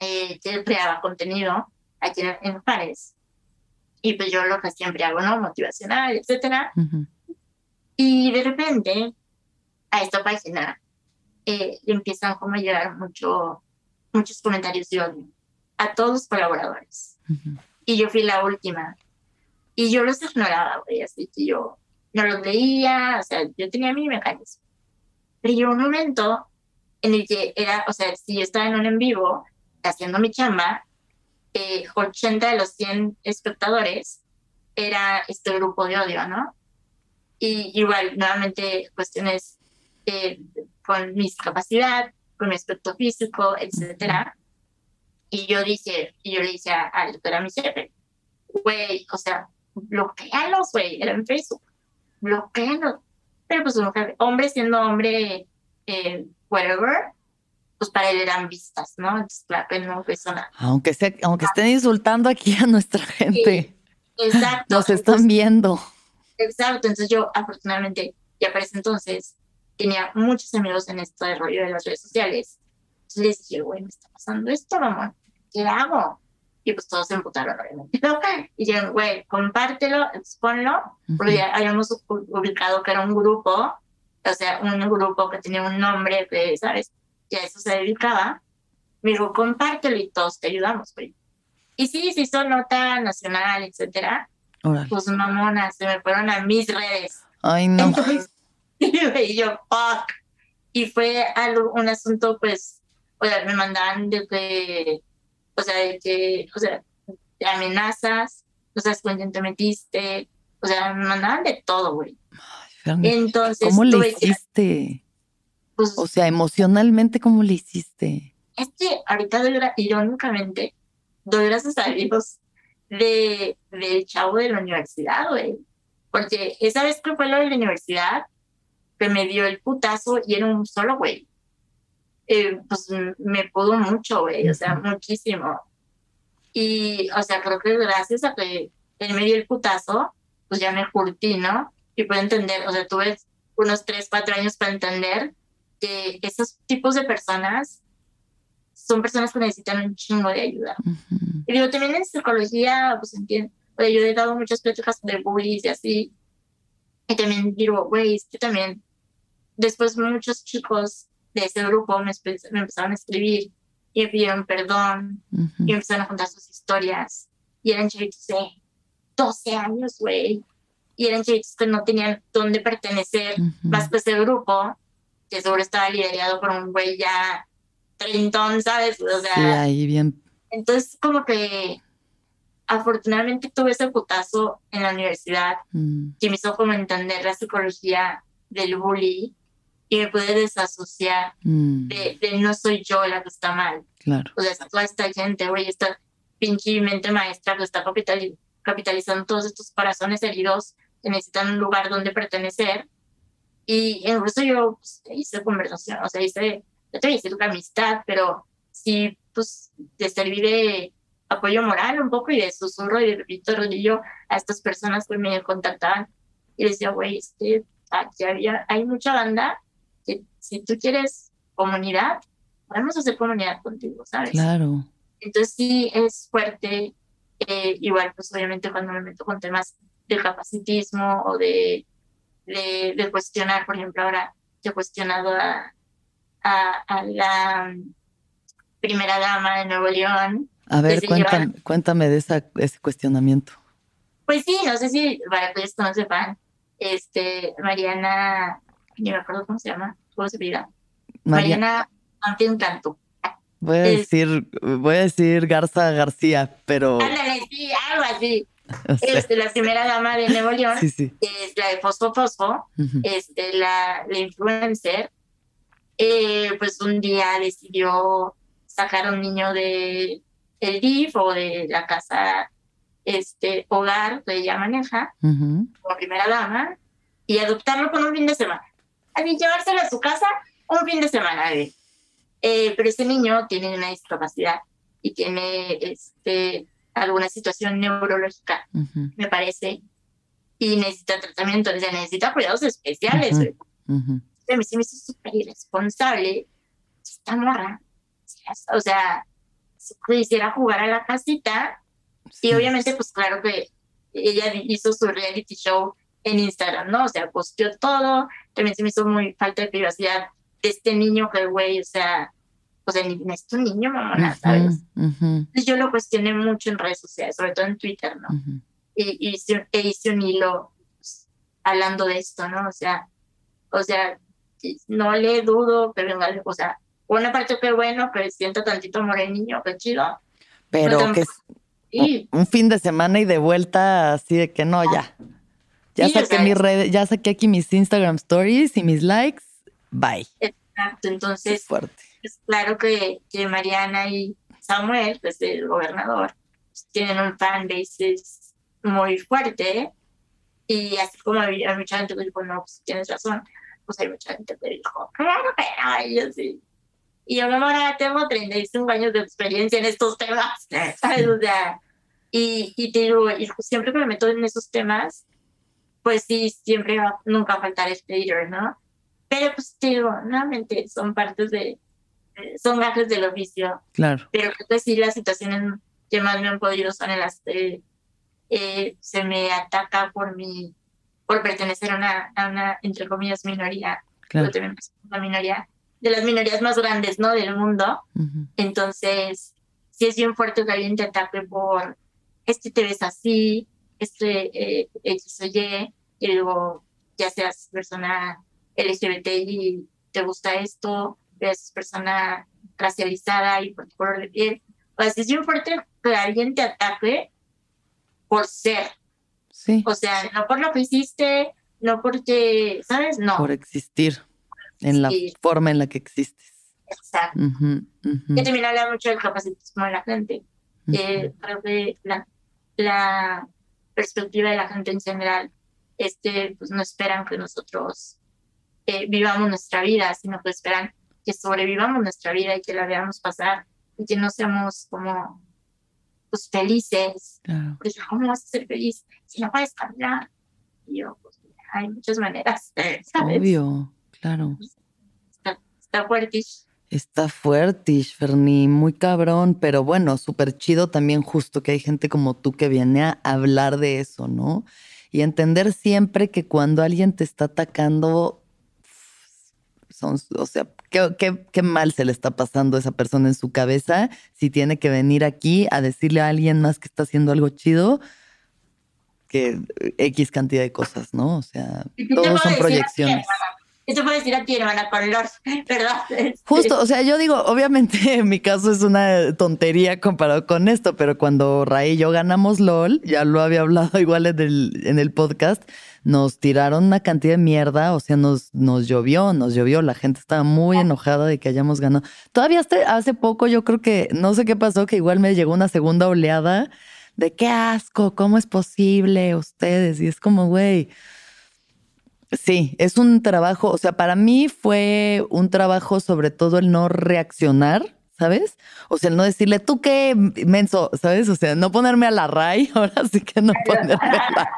eh, que creaba contenido aquí en, en Juárez. Y pues yo lo que siempre hago, ¿no? Motivacional, etcétera. Y de repente, a esta página eh, empiezan como a llegar mucho, muchos comentarios de odio a todos los colaboradores. Y yo fui la última. Y yo los ignoraba, güey, así que yo no los leía, o sea, yo tenía mi mecanismo. Pero llegó un momento en el que era, o sea, si yo estaba en un en vivo haciendo mi chamba, eh, 80 de los 100 espectadores era este grupo de odio, ¿no? Y igual, nuevamente, cuestiones eh, con mi discapacidad, con mi aspecto físico, etcétera. Y yo dije, y yo le dije al doctor a mi jefe, güey, o sea, bloquealos, güey, era en Facebook, bloquealos. Pero pues un hombre siendo hombre eh, whatever, pues para él eran vistas, ¿no? Entonces, claro que no fue nada. Aunque, sea, aunque estén insultando aquí a nuestra gente. exacto. Nos están viendo. Exacto, entonces yo afortunadamente ya para ese entonces tenía muchos amigos en esto de rollo de las redes sociales. Entonces les dije, güey, me está pasando esto, mamá, ¿qué hago? Y pues todos se emputaron, obviamente. Y dijeron, güey, compártelo, exponlo, porque ya habíamos ubicado que era un grupo o sea, un grupo que tenía un nombre, que, ¿sabes? Que a eso se dedicaba. Me dijo, compártelo y todos te ayudamos, güey. Y sí, se hizo nota nacional, etcétera. Pues mamonas, se me fueron a mis redes. Ay, no. y yo, fuck. Y fue algo, un asunto, pues, o sea, me mandaban de que, o sea, de que, o sea, de amenazas, o sea, cuando te metiste, o sea, me mandaban de todo, güey. Entonces, ¿cómo le hiciste? Pues o sea, emocionalmente, ¿cómo le hiciste? Es que ahorita, irónicamente, doy gracias a Dios de, del chavo de la universidad, güey. Porque esa vez que fue lo de la universidad, que me dio el putazo y era un solo güey. Eh, pues me pudo mucho, güey, o sea, muchísimo. Y, o sea, creo que gracias a que él me dio el putazo, pues ya me curtí, ¿no? y puedo entender, o sea, tuve unos tres, cuatro años para entender que esos tipos de personas son personas que necesitan un chingo de ayuda. Y digo, también en psicología, pues entiendo, yo he dado muchas pláticas de bullies y así, y también digo, güey, es que también después muchos chicos de ese grupo me, me empezaron a escribir y me pidieron perdón y empezaron a contar sus historias. Y eran chiquitos de 12 años, güey y eran chicos que no tenían dónde pertenecer más que ese grupo, que seguro estaba liderado por un güey ya treintón, ¿sabes? O sea, sí, ahí bien. Entonces, como que afortunadamente tuve ese putazo en la universidad mm. que me hizo como entender la psicología del bully y me pude desasociar mm. de, de, no soy yo la que está mal. Claro. O sea, toda esta gente, güey, esta pinche mente maestra que está capitalizando todos estos corazones heridos que necesitan un lugar donde pertenecer. Y incluso yo pues, hice conversación, o sea, hice, yo te a decir que amistad, pero sí, pues, de servir de apoyo moral un poco y de susurro y de repito rodillo a estas personas que me contactaban y decía, güey, es que aquí había, hay mucha banda que si tú quieres comunidad, podemos hacer comunidad contigo, ¿sabes? Claro. Entonces sí es fuerte, eh, igual pues obviamente cuando me meto con temas de capacitismo o de, de, cuestionar, por ejemplo, ahora yo he cuestionado a, a, la primera dama de Nuevo León. A ver, cuéntame, cuéntame de esa, ese cuestionamiento. Pues sí, no sé si para que esto no sepan, este, Mariana, ni me acuerdo cómo se llama, cómo se pida. Mariana Canto. Voy a decir, voy a decir Garza García, pero. Ándale, sí, algo así. este, la primera dama de Nuevo León, es la de Fosfo Fosfo, este, la, la influencer, eh, pues un día decidió sacar a un niño de el DIF o de la casa este hogar que ella maneja, como primera dama, y adoptarlo por un fin de semana. Así llevárselo a su casa un fin de semana. Eh, pero ese niño tiene una discapacidad y tiene este, alguna situación neurológica, me parece, y necesita tratamiento, o sea, necesita cuidados especiales. A mí se me hizo súper irresponsable esta morra. O sea, si quisiera jugar a la casita, y obviamente, pues claro que ella hizo su reality show en Instagram, ¿no? O sea, posteó todo, también se me hizo muy falta de privacidad de este niño que, güey, o sea, o sea, ni es un niño, mamá, ¿sabes? Entonces yo lo cuestioné mucho en redes sociales, sobre todo en Twitter, ¿no? y, y hice, e hice un hilo pues, hablando de esto, ¿no? O sea, o sea, no le dudo que venga, o sea, una parte que bueno, que siento tantito morenillo, qué chido. Pero que es un fin de semana y de vuelta así de que no, ya. Ya saqué mis redes, ya saqué aquí mis Instagram stories y mis likes. Bye. Exacto, entonces es fuerte. Es claro que, que Mariana y Samuel, pues el gobernador, pues, tienen un fan base muy fuerte. Y así como hay mucha gente que dijo, no, pues tienes razón pues hay mucha gente que dijo, claro, pero y así. Y yo, ahora tengo 35 años de experiencia en estos temas, ¿sabes? O sea, y, y te digo, y siempre que me meto en esos temas, pues sí, siempre va, nunca a faltar este hater, ¿no? Pero pues te digo, nuevamente son partes de, son gajes del oficio. Claro. Pero creo que sí las situaciones que más me han podido son en las que eh, se me ataca por mi por pertenecer a una, a una entre comillas, minoría. Claro. también una minoría de las minorías más grandes, ¿no? Del mundo. Entonces, si es bien fuerte que alguien te ataque por, este te ves así, este eh, X o Y, y luego, ya seas persona LGBT y te gusta esto, eres persona racializada y por tu color de piel. O sea, es bien fuerte que alguien te ataque por ser, o sea, no por lo que hiciste, no porque, ¿sabes? No. Por existir, en la forma en la que existes. Exacto. Yo también habla mucho del capacitismo de la gente. creo que la, la perspectiva de la gente en general es que pues, no esperan que nosotros eh, vivamos nuestra vida, sino que esperan que sobrevivamos nuestra vida y que la veamos pasar y que no seamos como pues felices. Claro. Porque ¿cómo vas a ser feliz si no puedes cambiar? Y yo, pues hay muchas maneras, ¿sabes? Obvio, claro. Está, está fuertish. Está fuertish, Ferni, muy cabrón, pero bueno, súper chido también justo que hay gente como tú que viene a hablar de eso, ¿no? Y entender siempre que cuando alguien te está atacando, son, o sea, ¿Qué, mal se le está pasando a esa persona en su cabeza si tiene que venir aquí a decirle a alguien más que está haciendo algo chido que X cantidad de cosas, ¿no? O sea, todos son proyecciones. Eso puede decir a ti, hermana, con Lord, ¿verdad? Justo, o sea, yo digo, obviamente en mi caso es una tontería comparado con esto, pero cuando Ray y yo ganamos LOL, ya lo había hablado igual en el, en el podcast, nos tiraron una cantidad de mierda, o sea, nos, nos llovió, nos llovió, la gente estaba muy enojada de que hayamos ganado. Todavía hasta hace poco yo creo que, no sé qué pasó, que igual me llegó una segunda oleada de qué asco, cómo es posible ustedes, y es como, güey Sí, es un trabajo, o sea, para mí fue un trabajo sobre todo el no reaccionar, ¿sabes? O sea, el no decirle, tú qué menso, ¿sabes? O sea, no ponerme a la ray, ahora sí que no ponerme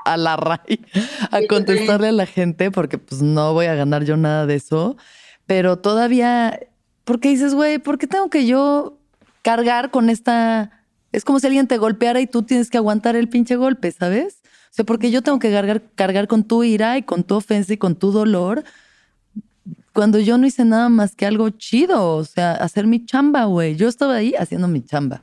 a la, ray, a contestarle a la gente, porque pues no voy a ganar yo nada de eso. pero todavía, porque dices, güey, ¿por qué tengo que yo cargar con esta... Es como si alguien te golpeara y tú tienes que aguantar el pinche golpe, ¿sabes? Sea, porque yo tengo que cargar, cargar con tu ira y con tu ofensa y con tu dolor cuando yo no hice nada más que algo chido, o sea, hacer mi chamba, güey. Yo estaba ahí haciendo mi chamba.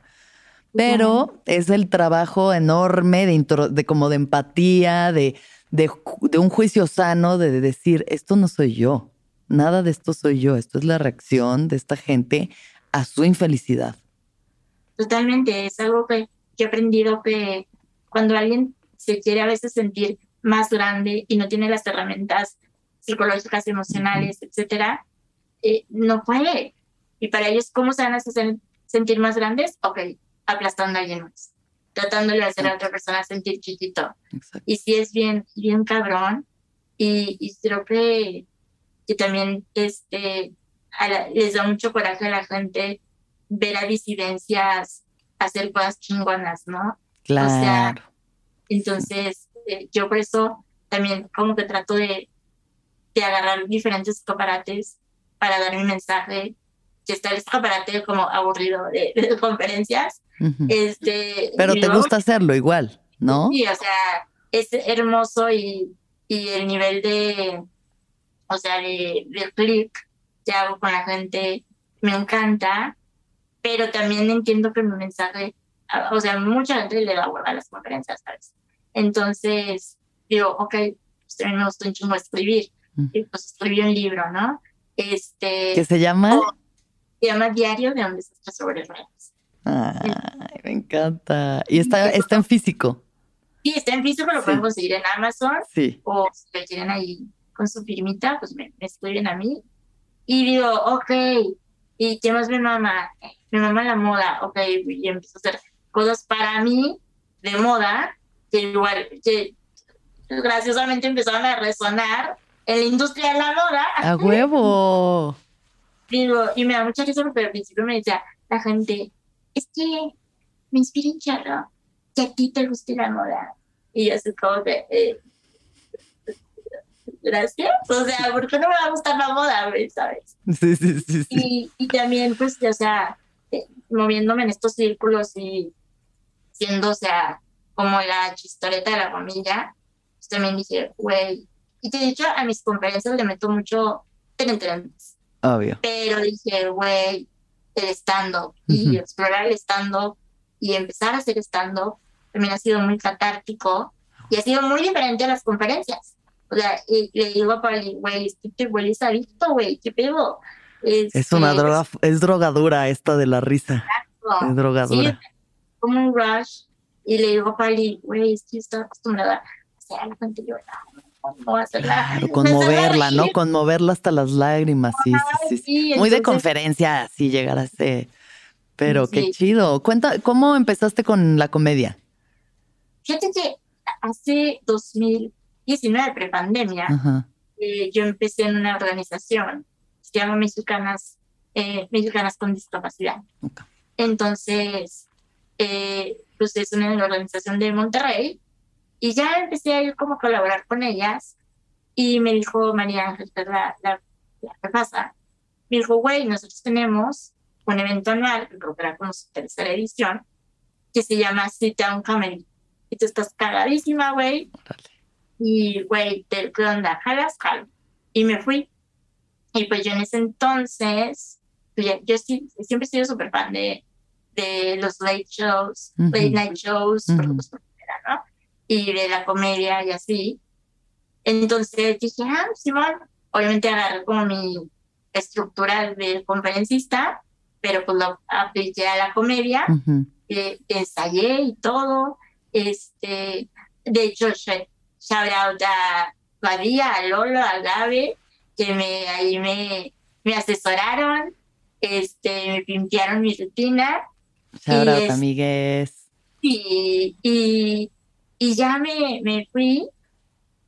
Pero es el trabajo enorme de, de como de empatía, de, de, un juicio sano, de decir, esto no soy yo, nada de esto soy yo, esto es la reacción de esta gente a su infelicidad. Totalmente, es algo que, que he aprendido que cuando alguien se quiere a veces sentir más grande y no tiene las herramientas psicológicas, emocionales, etcétera, eh, no puede. Y para ellos, ¿cómo se van a hacer sentir más grandes? Ok, aplastando a alguien más, tratándole de hacer a otra persona sentir chiquito. Y si es bien, bien cabrón. Y, y creo que, que también este, les da mucho coraje a la gente ver a disidencias hacer cosas chingonas, ¿no? Claro. O sea, entonces, eh, yo por eso también como que trato de, de agarrar diferentes escaparates para dar mi mensaje, que está el escaparate como aburrido de, conferencias. este, Pero te gusta hacerlo igual, ¿no? Sí, o sea, es hermoso y, y el nivel de, o sea, de, de click que hago con la gente me encanta, pero también entiendo que mi mensaje, o sea, mucha gente le da hueva a las conferencias, ¿sabes? Entonces, digo, ok, pues me gusta un chingo escribir, y pues escribí un libro, ¿no? Este... ¿Qué se llama? se llama Diario de un desastre sobre ruedas. Ay, me encanta. ¿Y está, está en físico? Sí, está en físico, lo pueden conseguir en Amazon. Sí. O si lo quieren ahí con su firmita, pues me, escriben a mí. Y digo, ok, ¿y qué más mi mamá? Mi mamá la moda, ok, y empiezo a hacer cosas para mí de moda, que igual, que graciosamente empezaron a resonar en la industria de la moda. ¡A huevo! Digo, y me da mucha risa porque al principio me decía la gente, es que me inspira un charro que a ti te guste la moda. Y yo así como que, eh, gracias. O sea, ¿por qué no me va a gustar la moda, sabes? Sí, sí, sí. Y, y también, pues, o sea, eh, moviéndome en estos círculos y siendo, o sea, como la chistoreta de la familia, pues también dije, güey, y de hecho a mis conferencias le meto mucho trentres. Obvio. Pero dije, güey, el stand-up y explorar el stand-up y empezar a hacer stand-up también ha sido muy catártico y ha sido muy diferente a las conferencias. O sea, y le digo a Pali, güey, es que te hueles adicto, güey, qué pedo. Es, una este, droga, es drogadura esta de la risa. Exacto. Es drogadura. Sí, como un rush. Y le digo a Pali, güey, es que estoy acostumbrada a hacer la gente llorar conmoverla, ¿no? Conmoverla hasta las lágrimas, sí, sí, sí. Muy de conferencia, así llegar a ser. Pero qué chido. Cuenta, ¿cómo empezaste con la comedia? Fíjate que hace 2019, prepandemia, eh, yo empecé en una organización, se llama Mexicanas, eh, Mexicanas con Discapacidad. Entonces, eh, pues es una organización de Monterrey y ya empecé a ir como a colaborar con ellas y me dijo María Ángel, la, la, la pasa, me dijo, güey, nosotros tenemos un evento anual, que creo que era como su tercera edición, que se llama Sit Down Comedy. Y tú estás cagadísima, güey. Y, güey, ¿qué onda? ¿Jalas? Jalo. Y me fui. Y pues yo en ese entonces, pues yo, siempre he sido súper fan de, de los late shows, late night shows, por, pues, ¿no? y de la comedia y así. Entonces dije, ah, Simón, obviamente agarré como mi estructura de conferencista, pero pues lo apliqué a la comedia, eh, ensayé y todo. Este, de hecho, shout out a Badía, a Lolo, a Gabe, que me, ahí me, me asesoraron, este, me pintaron mi rutina. Shout out, amigues. Y, y y ya me, me fui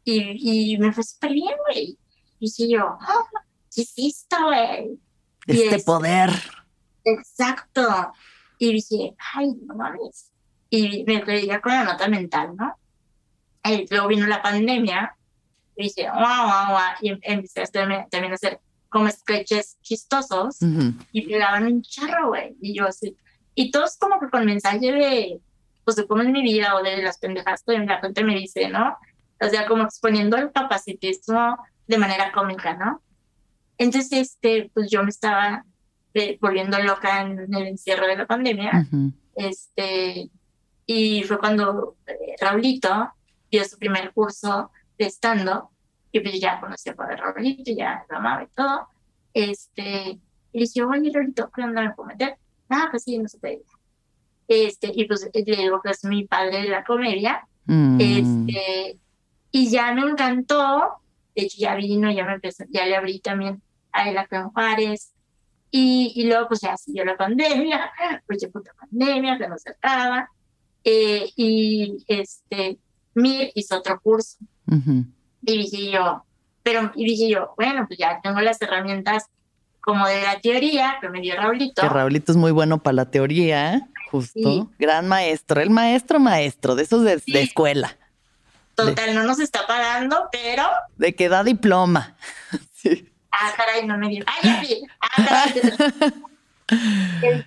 y, y me fue súper bien, güey. Y dije yo, oh, ¿qué es esto, güey? Este poder. Exacto. Y dije, ay, no mames. Y me ya con la nota mental, ¿no? Y luego vino la pandemia y dije, wow, wow, wow. Y em, empecé a también a hacer como sketches chistosos y pegaban un charro, güey. Y yo así. Y todos como que con mensaje de, pues de cómo es mi vida o de las pendejas que la gente me dice, ¿no? O sea, como exponiendo el capacitismo de manera cómica, ¿no? Entonces, este, pues yo me estaba eh, volviendo loca en, el encierro de la pandemia. Este, y fue cuando eh, Raulito dio su primer curso de stand-up, y pues ya conocía a Padre Raulito, ya lo amaba y todo. Este, y le dije, oye, Raulito, ¿qué onda me puedo meter? Ah, pues sí, no se puede. Este, y pues le digo que es mi padre de la comedia. Mm. Este, y ya me encantó. De hecho, ya vino, ya me empezó, ya le abrí también a él acá en Juárez. Y, y luego, pues ya siguió la pandemia, pues ya puta pandemia, que no se acaba. Eh, y este, Mir hizo otro curso. Y dije yo, pero, y dije yo, bueno, pues ya tengo las herramientas como de la teoría que me dio Raulito. Que Raulito es muy bueno para la teoría, justo. Gran maestro, el maestro maestro, de esos de, escuela. Total, no nos está pagando, pero... De que da diploma. sí. Ah, caray, no me dio. Ah, sí. Ah,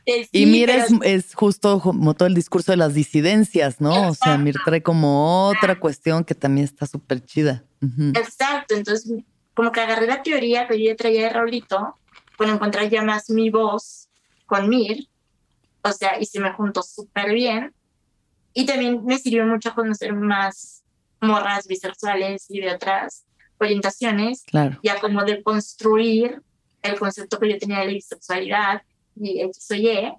este, y mira, es, justo como todo el discurso de las disidencias, ¿no? O sea, Mir trae como otra cuestión que también está súper chida. Exacto, entonces como que agarré la teoría que yo traía de Raulito, para encontrar ya más mi voz con Mir, o sea, y se me juntó súper bien. Y también me sirvió mucho conocer más morras bisexuales y de otras orientaciones, claro. ya como de construir el concepto que yo tenía de bisexualidad y X o Y.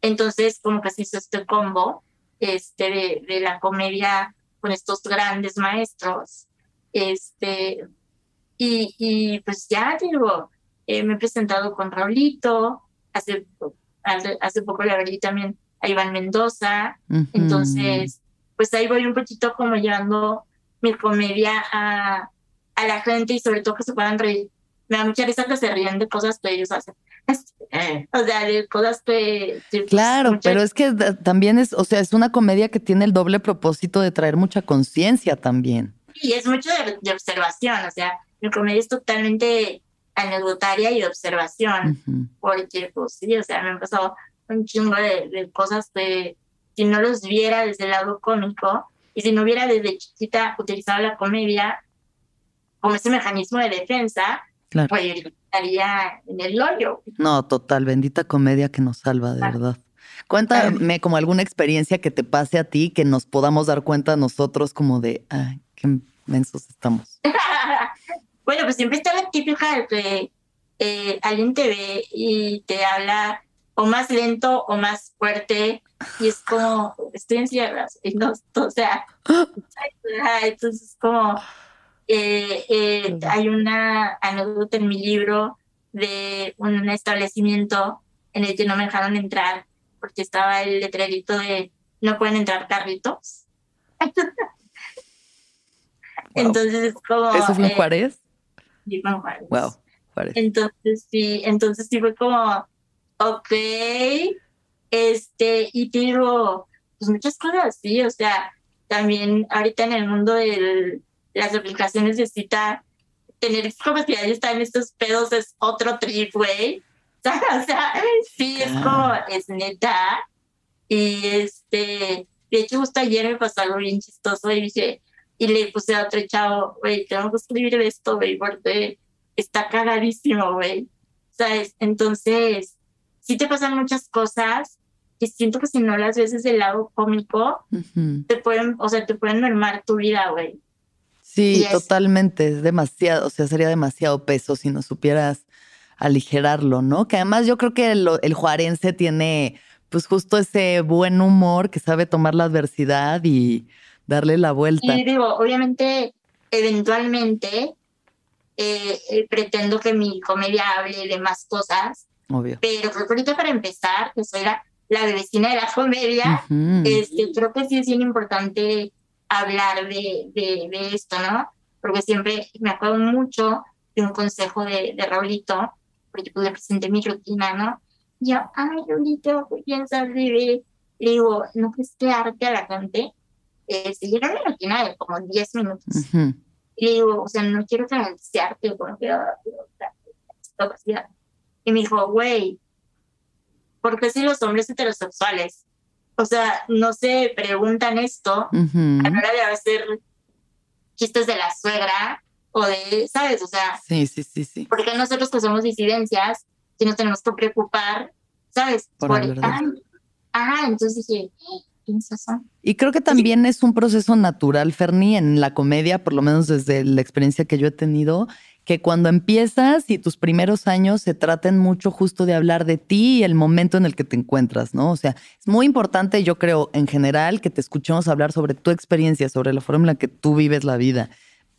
Entonces, como que se hizo este combo este, de, la comedia con estos grandes maestros. Este, y, y pues ya digo, eh, me he presentado con Raulito, hace, hace, poco le abrí también a Iván Mendoza. Entonces, pues ahí voy un poquito como llevando mi comedia a, a la gente y sobre todo que se puedan reír. Me da mucha risa que se ríen de cosas que ellos hacen. o sea, de cosas que... Pues, claro, pero es que también es, o sea, es una comedia que tiene el doble propósito de traer mucha conciencia también. Y es mucho de, observación, o sea, mi comedia es totalmente anecdotaria y de observación, porque pues sí, o sea, me han pasado un chingo de, cosas que si no los viera desde el lado cómico y si no hubiera desde chiquita utilizado la comedia como ese mecanismo de defensa, Claro. Pues estaría en el hoyo. No, total, bendita comedia que nos salva, de verdad. Cuéntame como alguna experiencia que te pase a ti, que nos podamos dar cuenta nosotros como de, ay, qué mensos estamos. bueno, pues siempre está la típica de que eh, alguien te ve y te habla o más lento o más fuerte y es como, estoy en cierras, y no, o sea, entonces es como eh, eh, hay una anécdota en mi libro de un establecimiento en el que no me dejaron entrar porque estaba el letrerito de no pueden entrar carritos. Entonces como... ¿Eso fue en eh, Juárez? Juárez. Wow, Juárez. Entonces sí, entonces sí fue como, ok, este, y digo, pues muchas cosas, sí, o sea, también ahorita en el mundo del las aplicaciones necesita tener capacidad de estar en estos pedos es otro trip, güey. O sea, sí, es como, es neta. Y este, de hecho, justo ayer me pasó algo bien chistoso y dije, y le puse a otro chavo, güey, tengo que escribir esto, güey, porque está cagadísimo, güey. ¿Sabes? Entonces, sí te pasan muchas cosas que siento que si no las ves desde el lado cómico, te pueden, o sea, te pueden mermar tu vida, güey. Sí, totalmente, es demasiado, o sea, sería demasiado peso si no supieras aligerarlo, ¿no? Que además yo creo que el, el juarense tiene pues justo ese buen humor que sabe tomar la adversidad y darle la vuelta. Y digo, obviamente, eventualmente eh, eh, pretendo que mi comedia hable de más cosas. Obvio. Pero creo que ahorita para empezar, que soy la, la bebecina de la comedia, este, creo que sí es bien importante hablar de, de, esto, ¿no? Porque siempre me acuerdo mucho de un consejo de, de Raulito, porque pues le presenté mi rutina, ¿no? Y yo, ay, Raulito, ¿qué piensas de Le digo, ¿no crees que arte a la gente? Eh, si llega una rutina de como 10 minutos. Y le digo, o sea, no quiero que arte, o como que, discapacidad. Y me dijo, güey, ¿por qué si los hombres heterosexuales, o sea, no se preguntan esto a la hora de hacer chistes de la suegra o de, ¿sabes? O sea, sí, sí, sí, sí. Porque nosotros que somos disidencias, si nos tenemos que preocupar, ¿sabes? Por, Por ajá, entonces dije, y creo que también es un proceso natural, Ferni, en la comedia, por lo menos desde la experiencia que yo he tenido, que cuando empiezas y tus primeros años se traten mucho justo de hablar de ti y el momento en el que te encuentras, ¿no? O sea, es muy importante, yo creo, en general, que te escuchemos hablar sobre tu experiencia, sobre la forma en la que tú vives la vida.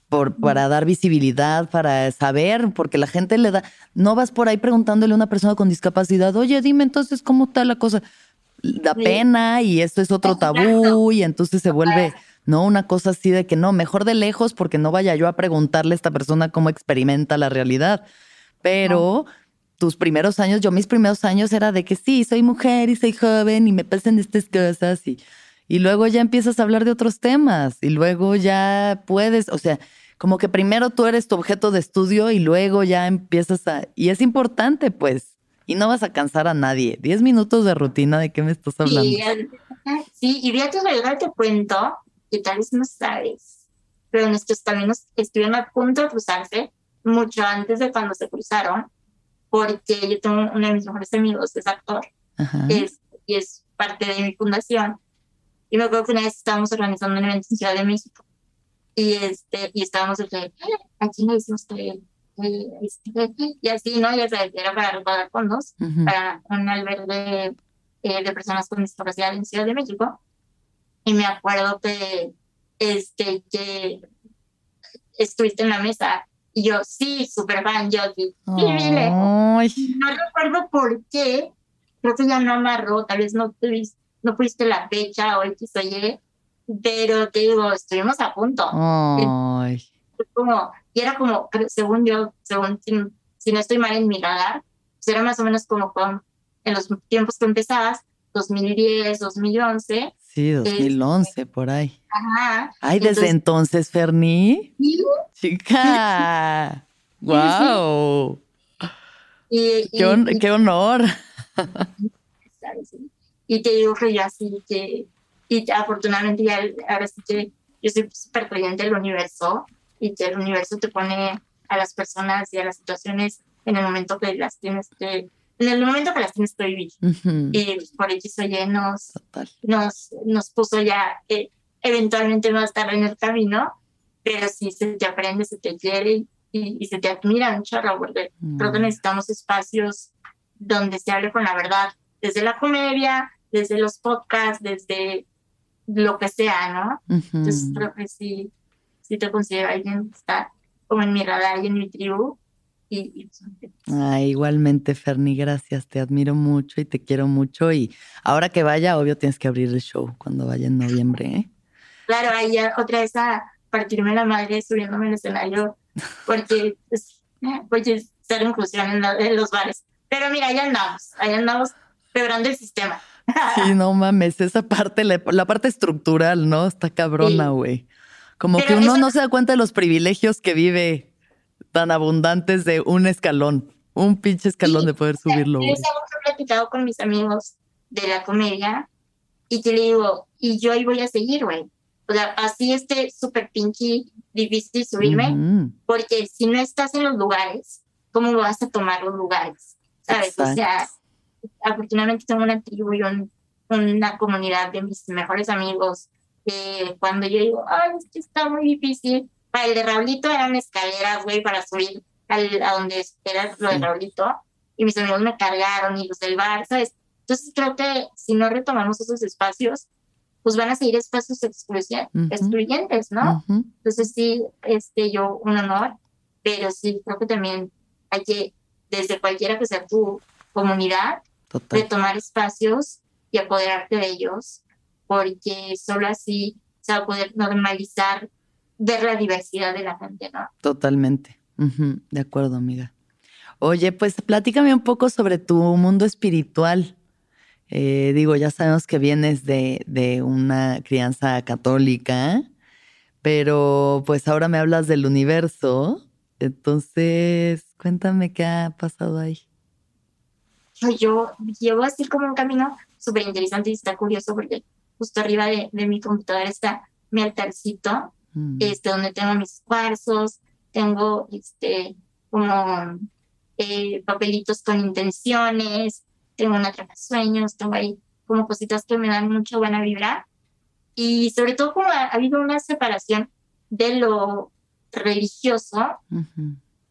Por, para dar visibilidad, para saber, porque la gente le da, no vas por ahí preguntándole a una persona con discapacidad, oye, dime entonces cómo está la cosa da pena y esto es otro tabú y entonces se vuelve, ¿no? Una cosa así de que no, mejor de lejos porque no vaya yo a preguntarle a esta persona cómo experimenta la realidad. Pero tus primeros años, yo mis primeros años era de que sí, soy mujer y soy joven y me pasan estas cosas y, y luego ya empiezas a hablar de otros temas y luego ya puedes, o sea, como que primero tú eres tu objeto de estudio y luego ya empiezas a... Y es importante, pues, y no vas a cansar a nadie. Diez minutos de rutina, ¿de qué me estás hablando? Sí, y de hecho, te cuento que tal vez no sabes, pero nuestros caminos estuvieron a punto de cruzarse mucho antes de cuando se cruzaron, porque yo tengo uno de mis mejores amigos, es actor, y es parte de mi fundación. Y me acuerdo que una vez estábamos organizando un evento en Ciudad de México, y, este, y estábamos de, aquí no decimos que y así, ¿no? Ya sabes, era para recaudar fondos para un albergue eh, de personas con discapacidad en Ciudad de México. Y me acuerdo que, este, que estuviste en la mesa y yo, sí, súper fan, yo sí, No recuerdo por qué, creo que ya no amarró, tal vez no, no fuiste la fecha o X o Y, pero te digo, estuvimos a punto. Ay como, y era como, según yo, según si, no estoy mal en mi radar, pues era más o menos como con, en los tiempos que empezabas, 2010, 2011. Sí, 2011, por ahí. Ajá. Ay, desde entonces, Ferni. ¿Sí? Chica. ¡Wow! Y, qué, qué, honor. Y te digo que yo así que, y afortunadamente ya ahora sí que yo soy súper creyente del universo y que el universo te pone a las personas y a las situaciones en el momento que las tienes que en el momento que las tienes que vivir. Y por X o Y nos, nos, nos puso ya eh, eventualmente más tarde en el camino, pero sí se te aprende, se te quiere y, se te admira un chorro, porque creo que mm. necesitamos espacios donde se hable con la verdad, desde la comedia, desde los podcasts, desde lo que sea, ¿no? Entonces creo que sí, si te considero alguien que está como en mi radar y en mi tribu. Y, ah, igualmente, Ferni, gracias. Te admiro mucho y te quiero mucho. Y ahora que vaya, obvio tienes que abrir el show cuando vaya en noviembre. ¿eh? Claro, ahí otra vez a partirme la madre subiéndome al escenario porque, pues, porque ser inclusión en, en, los bares. Pero mira, ahí andamos, ahí andamos quebrando el sistema. Sí, no mames, esa parte, la, la parte estructural, ¿no? Está cabrona, güey. Como que uno no se da cuenta de los privilegios que vive tan abundantes de un escalón, un pinche escalón de poder subirlo. Que he platicado con mis amigos de la comedia y te digo, y yo ahí voy a seguir, güey. O sea, así este súper pinky difícil subirme, porque si no estás en los lugares, ¿cómo vas a tomar los lugares? ¿Sabes? O sea, afortunadamente tengo una tribu y una comunidad de mis mejores amigos que cuando yo digo, ay, es que está muy difícil, para el de Raulito eran escaleras, güey, para subir al, a donde era lo de Raulito, y mis amigos me cargaron y los del bar, ¿sabes? Entonces creo que si no retomamos esos espacios, pues van a seguir espacios excluyentes, ¿no? Entonces sí, este, yo un honor, pero sí creo que también hay que, desde cualquiera que sea tu comunidad, retomar espacios y apoderarte de ellos porque solo así se va a poder normalizar ver la diversidad de la gente, ¿no? Totalmente. De acuerdo, amiga. Oye, pues platícame un poco sobre tu mundo espiritual. Eh, digo, ya sabemos que vienes de, de una crianza católica, pero pues ahora me hablas del universo Entonces, cuéntame qué ha pasado ahí. Yo llevo así como un camino súper interesante y está curioso porque justo arriba de, mi computadora está mi altarcito, mm. este, donde tengo mis cuarzos, tengo este, como eh, papelitos con intenciones, tengo una sueños, tengo ahí como cositas que me dan mucha buena vibra. Y sobre todo como ha, habido una separación de lo religioso,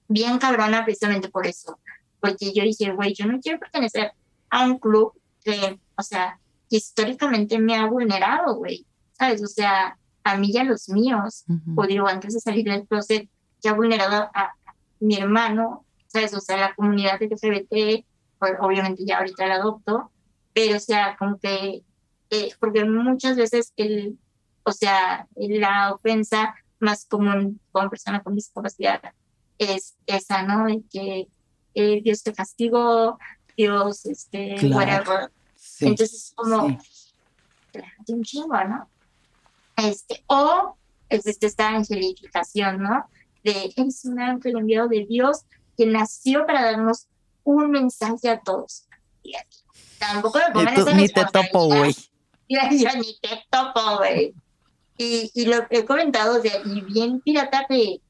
bien cabrona precisamente por eso. Porque yo dije, güey, yo no quiero pertenecer a un club que, o sea, que históricamente me ha vulnerado, güey. ¿Sabes? O sea, a mí y a los míos, o digo, antes de salir del closet, que ha vulnerado a, mi hermano, ¿sabes? O sea, la comunidad LGBT, pues, obviamente ya ahorita la adopto, pero o sea, como que, eh, porque muchas veces el, o sea, la ofensa más común con persona con discapacidad es esa, ¿no? De que eh, Dios te castigó, Dios, este, whatever. Entonces, como, un chingo, ¿no? Este, o existe esta angelificación, ¿no? De eres un ángel enviado de Dios que nació para darnos un mensaje a todos. Y tampoco me pongan Ni te topo, güey. Yo ni te topo, güey. Y, y lo he comentado, de, y bien pirata que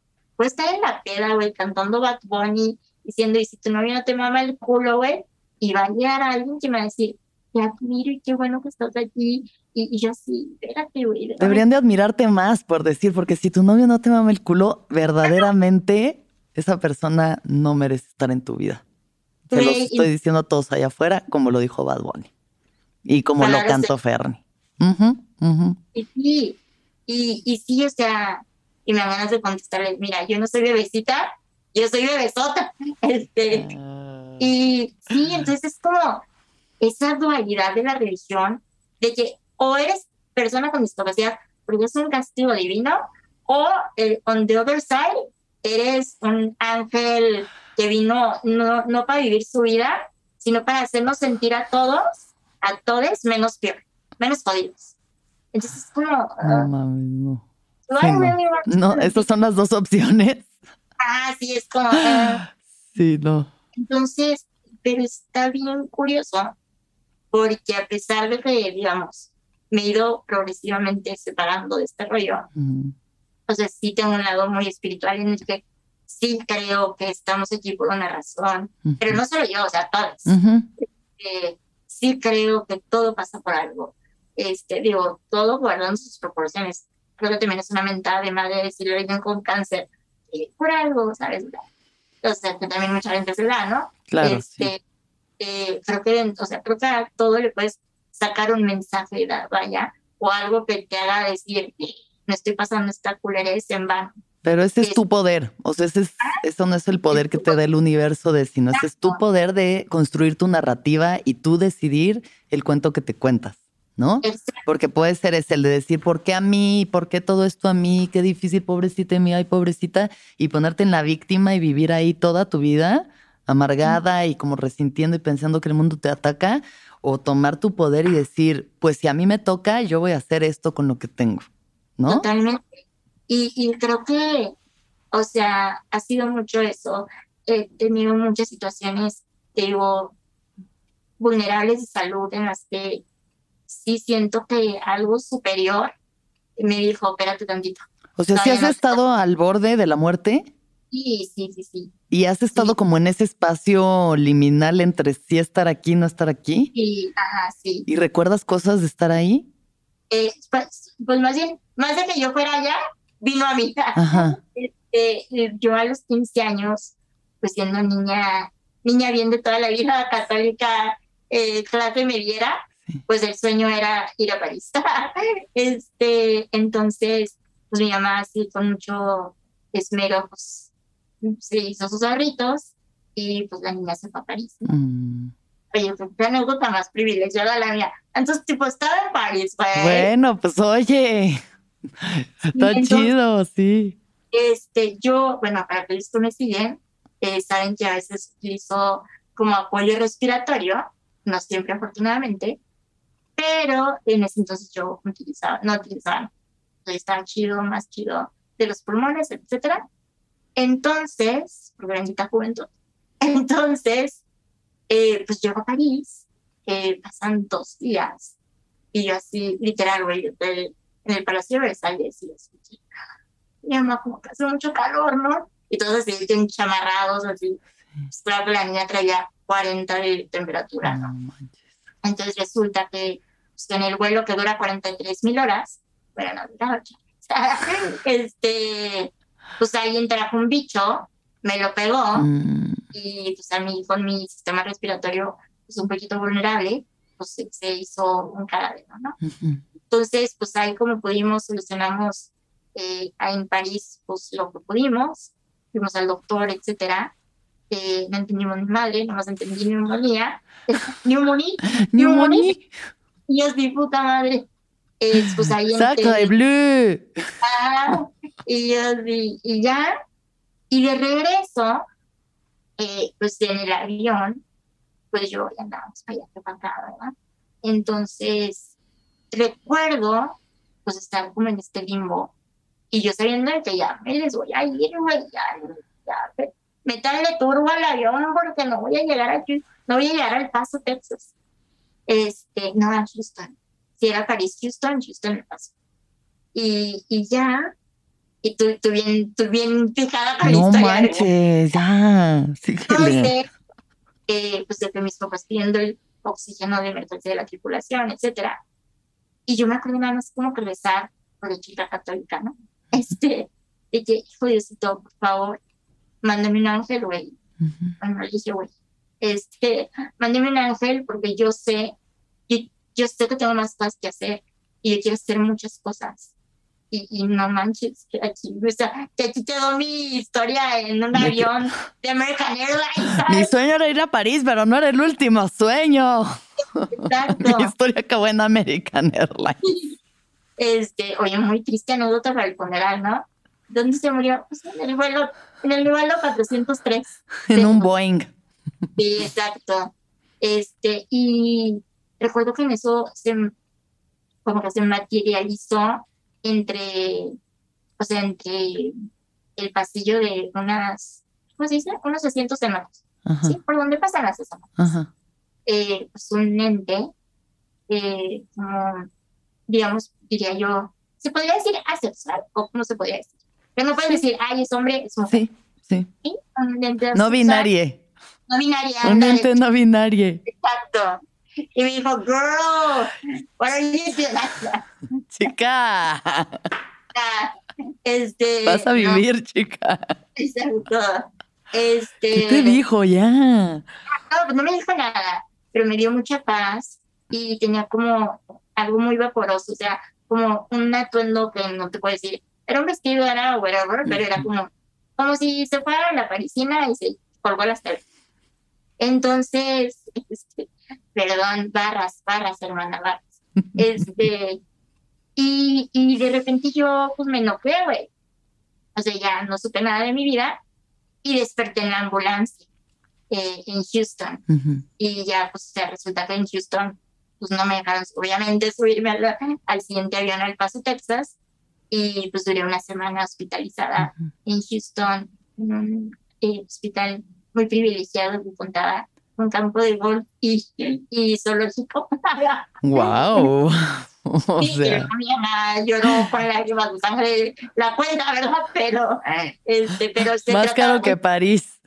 pues estar en la peda, güey, cantando Bad Bunny, diciendo, y si tu novio no te mama el culo, güey, y va a llegar a alguien que me va a decir, te admiro y qué bueno que estás aquí. Y, yo sí, espérate, güey. Deberían de admirarte más, por decir, porque si tu novio no te mama el culo, verdaderamente esa persona no merece estar en tu vida. Se los estoy diciendo a todos allá afuera, como lo dijo Bad Bunny. Y como lo cantó Fernie. Y sí, y, y sí, o sea, y me ganas de contestarles, mira, yo no soy bebecita, yo soy bebesota. Este, ah. Y sí, entonces es como esa dualidad de la religión, de que o eres persona con discapacidad porque es un castigo divino, o el, on the other side, eres un ángel que vino no, no para vivir su vida, sino para hacernos sentir a todos, a todos menos peor, menos jodidos. Entonces es como... no mames, no. No, esas son las dos opciones. Ah, sí, es como... Ah. sí, no. Entonces, pero está bien curioso, porque a pesar de que, digamos, me he ido progresivamente separando de este rollo, o sea, sí tengo un lado muy espiritual en el que sí creo que estamos aquí por una razón, pero no solo yo, o sea, todos. Eh, sí creo que todo pasa por algo. Este, digo, todo guardando sus proporciones. Creo que también es una mentada de madre decirle a alguien con cáncer, eh, por algo, ¿sabes? O sea, que también mucha gente se da, ¿no? Claro. Este, eh, creo que, o sea, creo que a todo le puedes sacar un mensaje, vaya, o algo que te haga decir, me estoy pasando esta culerez en vano. Pero ese es tu poder, o sea, ese es, eso no es el poder que te da el universo de sino ese es tu poder de construir tu narrativa y tú decidir el cuento que te cuentas, ¿no? Porque puede ser ese el de decir, ¿por qué a mí? ¿Por qué todo esto a mí? Qué difícil, pobrecita mía, ay, pobrecita, y ponerte en la víctima y vivir ahí toda tu vida amargada y como resintiendo y pensando que el mundo te ataca, o tomar tu poder y decir, pues si a mí me toca, yo voy a hacer esto con lo que tengo, ¿no? Totalmente. Y, creo que, o sea, ha sido mucho eso. He tenido muchas situaciones, digo, vulnerables de salud en las que sí siento que algo superior me dijo, espérate tantito. O sea, si has estado al borde de la muerte. Sí, sí, sí, sí. ¿Y has estado como en ese espacio liminal entre sí estar aquí y no estar aquí? Sí, ajá, sí. ¿Y recuerdas cosas de estar ahí? Eh, pues, pues, más bien, más de que yo fuera allá, vino a mí. Ajá. Este, yo a los 15 años, pues siendo niña, niña bien de toda la vida católica, eh, clase me viera, pues el sueño era ir a París. este, entonces, pues mi mamá así con mucho esmero, pues se hizo sus ahorritos y pues la niña se fue a París. Mm. Oye, fue una anécdota más privilegiada la mía. Entonces, tipo, estaba en París, güey. Bueno, pues oye, está chido, sí. Este, yo, bueno, para que esto me siguen, eh, saben que a veces utilizo como apoyo respiratorio, no siempre afortunadamente, pero en ese entonces yo utilizaba, no utilizaba, estaba chido, más chido de los pulmones, etcétera Entonces, por bendita juventud, entonces, eh, pues llego a París, eh, pasan dos días, y yo así, literal, güey, en el Palacio de Versalles, y así, mi mamá como que hace mucho calor, ¿no? Y todos así, chamarrados, así, pues, claro que la niña traía 40 de temperatura, ¿no? Entonces resulta que pues, en el vuelo que dura 43 mil horas, bueno, no dura este, pues ahí entra un bicho, me lo pegó mm. y pues a mí con mi sistema respiratorio pues un poquito vulnerable, pues se, hizo un cadáver, ¿no? Entonces, pues ahí como pudimos, solucionamos eh, en París pues lo que pudimos, fuimos al doctor, etcétera, eh, no entendimos ni madre, nomás entendí neumonía, neumonía, neumonía, y yo mi puta madre, eh, pues ahí Saca de blue. Ah, y ya, y de regreso, eh, pues en el avión, pues yo ya andábamos para allá, para ¿verdad? Entonces, recuerdo, pues estar como en este limbo, y yo sabiendo que ya me les voy a ir, güey, ya, ya, meterle turbo al avión porque no voy a llegar aquí, no voy a llegar al Paso, Texas. Este, no, a Houston. Si era París, Houston, Houston el Paso. Y, y ya, y tú, tú, bien, tú bien fijada con no la manches, ya, sí Entonces, eh, pues de que mis papás pidiendo el oxígeno de emergencia de la tripulación, etcétera. Y yo me acuerdo nada más como que rezar por la chica católica, ¿no? Este, de que, hijo Diosito, por favor, mándame un ángel, güey. Bueno, dije, güey, este, mándame un ángel porque yo sé, yo, yo sé que tengo más cosas que hacer y yo quiero hacer muchas cosas. Y, y, no manches, que aquí, o sea, que aquí quedó mi historia en un avión de American Airlines. Mi sueño era ir a París, pero no era el último sueño. Exacto. mi historia acabó en American Airlines. Este, oye, muy triste anécdota para el funeral, ¿no? ¿Dónde se murió? Pues en el vuelo, en el vuelo 403. En un Boeing. Sí, exacto. Este, y recuerdo que en eso se, como que se materializó entre, o sea, entre el pasillo de unas, ¿cómo se dice? Unos asientos ¿sí? Por donde pasan las escenas. Eh, pues un ente, eh, como, digamos, diría yo, ¿se podría decir asexual o cómo se podría decir? no puedes decir, ay, es hombre, es mujer. Sí, sí. No binarie. No binarie. Un ente no binarie. Exacto. Y me dijo, girl, what are you doing? Chica. Este, Vas a vivir, chica. Exacto. Este, ¿Qué te dijo ya? No, pues no me dijo nada, pero me dio mucha paz y tenía como algo muy vaporoso, o sea, como un atuendo que no te puedo decir, era un vestido, era whatever, pero era como, como si se fuera a la parisina y se colgó las telas. Entonces, este, perdón, barras, barras, hermana, barras. Este, y, y de repente yo pues me enojé, güey. O sea, ya no supe nada de mi vida y desperté en la ambulancia eh, en Houston. Y ya, pues, se resulta que en Houston, pues no me dejaron, obviamente, subirme al, al siguiente avión al Paso, Texas y pues duré una semana hospitalizada en Houston, en un eh, hospital muy privilegiado que contaba un campo de golf y, y zoológico. ¡Wow! o sea. mi mamá lloró con lágrimas de sangre la cuenta, ¿verdad? Pero, este, pero Más caro que París.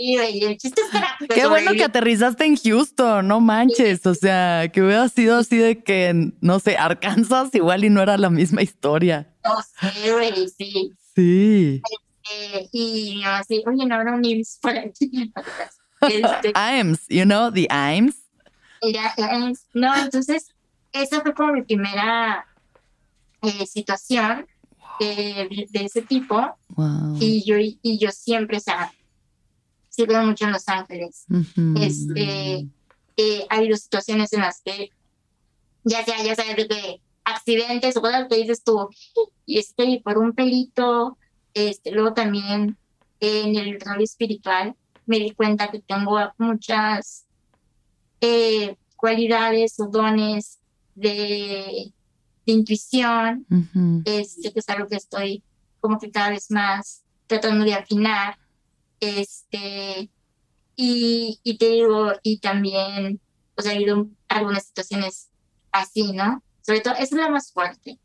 Y, el chiste es que Qué bueno que aterrizaste en Houston, no manches. O sea, que hubiera sido así de que, no sé, Arkansas igual y no era la misma historia. No sé, güey, sí. Sí. Este, y así, oye, no habrá un IMSS por aquí. Este, IMSS, you know, the IMSS. No, entonces, esa fue como mi primera eh, situación de, de, ese tipo. Wow. Y yo, y yo siempre, o sea, sirve mucho en Los Ángeles. este, eh, ha habido situaciones en las que, ya sea, ya sabes, de accidentes o cosas que dices tú, y este, por un pelito, este, luego también en el rol espiritual me di cuenta que tengo muchas eh, cualidades o dones de, de intuición, este, que es algo que estoy como que cada vez más tratando de afinar. Este, y, y te digo, y también, pues ha habido algunas situaciones así, ¿no? Sobre todo, es la más fuerte.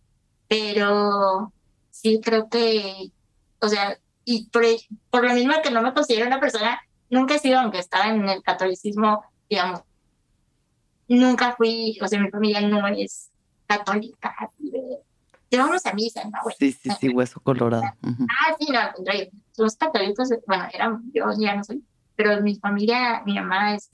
Pero sí creo que, o sea, y por, por lo mismo que no me considero una persona, nunca he sido, aunque estaba en el catolicismo, digamos, nunca fui, o sea, mi familia no es católica, llevamos a misa, ¿no? sí, sí, sí, hueso colorado. Ah, sí, no, al contrario, somos católicos, bueno, era, yo ya no soy, pero mi familia, mi mamá es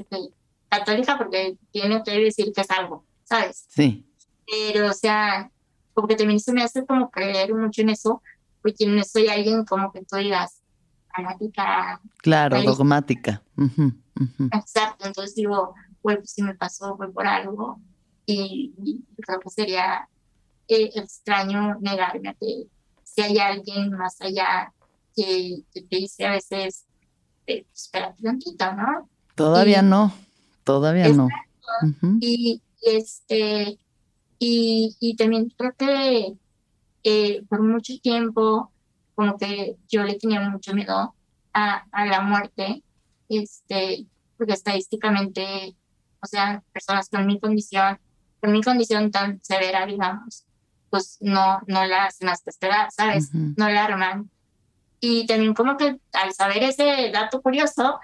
católica porque tiene que decir que es algo, ¿sabes? Sí. Pero, o sea, como que también se me hace como creer mucho en eso, porque no soy alguien como que tú digas fanática. Claro, dogmática. Exacto, entonces digo, güey, pues si me pasó, fue por algo, y, creo que sería eh, extraño negarme a que si hay alguien más allá que, te dice a veces, eh, espera un tantito, ¿no? Todavía no, todavía no. Y este, y, y también creo que eh, por mucho tiempo, como que yo le tenía mucho miedo a, a la muerte, este, porque estadísticamente, o sea, personas con mi condición, con mi condición tan severa, digamos, pues no, no la hacen hasta esperar, ¿sabes? No la arman. Y también como que al saber ese dato curioso,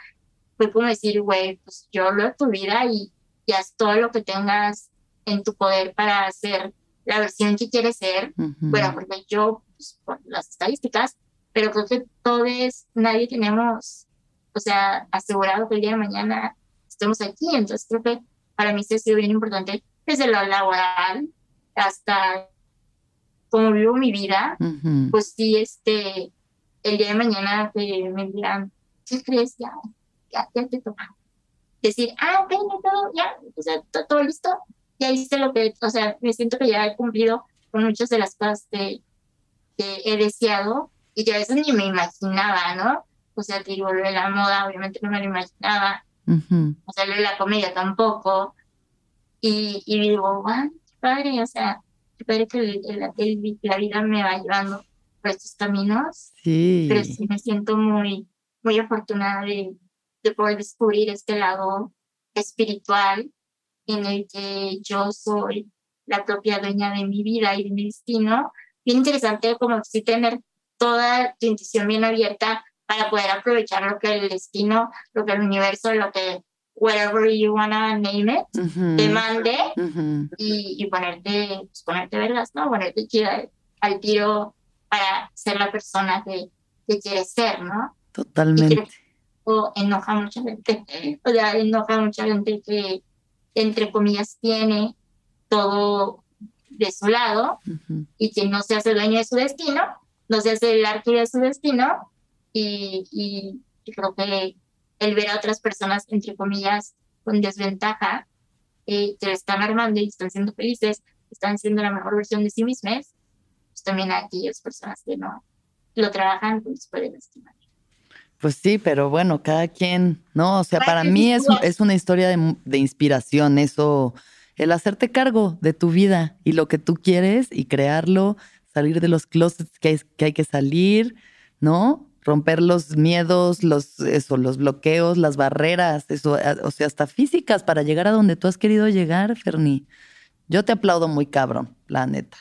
fue como decir, güey, pues yo lo de tu vida y, y haz todo lo que tengas en tu poder para hacer la versión que quieres ser. Bueno, porque yo, pues, por las estadísticas, pero creo que todos, nadie tenemos, o sea, asegurado que el día de mañana estemos aquí. Entonces creo que para mí se ha sido bien importante desde lo laboral hasta cómo vivo mi vida. Pues sí, este, el día de mañana que me digan, ¿qué crees? Ya, ya, ya te toca. Decir, ah, ok, todo, ya, o sea, todo listo ya hice lo que, o sea, me siento que ya he cumplido con muchas de las cosas que, he deseado y que a veces ni me imaginaba, ¿no? O sea, te digo, lo de la moda, obviamente no me lo imaginaba. O sea, lo de la comedia tampoco. Y, y digo, wow, qué padre, o sea, qué padre que la vida me va llevando por estos caminos. Sí. Pero sí me siento muy, muy afortunada de, de poder descubrir este lado espiritual en el que yo soy la propia dueña de mi vida y de mi destino. Bien interesante como si tener toda tu intuición bien abierta para poder aprovechar lo que el destino, lo que el universo, lo que whatever you wanna name it, te mande y, y, ponerte, pues, ponerte vergas, ¿no? Ponerte chida al tiro para ser la persona que, que quieres ser, ¿no? Totalmente. o enoja a mucha gente, o sea, enoja a mucha gente que entre comillas, tiene todo de su lado y que no se hace dueño de su destino, no se hace el arte de su destino y, y, creo que el ver a otras personas, entre comillas, con desventaja, eh, que están armando y están siendo felices, están siendo la mejor versión de sí mismas, pues también a aquellas personas que no lo trabajan, pues pueden lastimar. Pues sí, pero bueno, cada quien, ¿no? O sea, para mí es, es una historia de, inspiración, eso, el hacerte cargo de tu vida y lo que tú quieres y crearlo, salir de los closets que hay que, salir, ¿no? Romper los miedos, los, eso, los bloqueos, las barreras, eso, o sea, hasta físicas para llegar a donde tú has querido llegar, Ferni. Yo te aplaudo muy cabrón, la neta.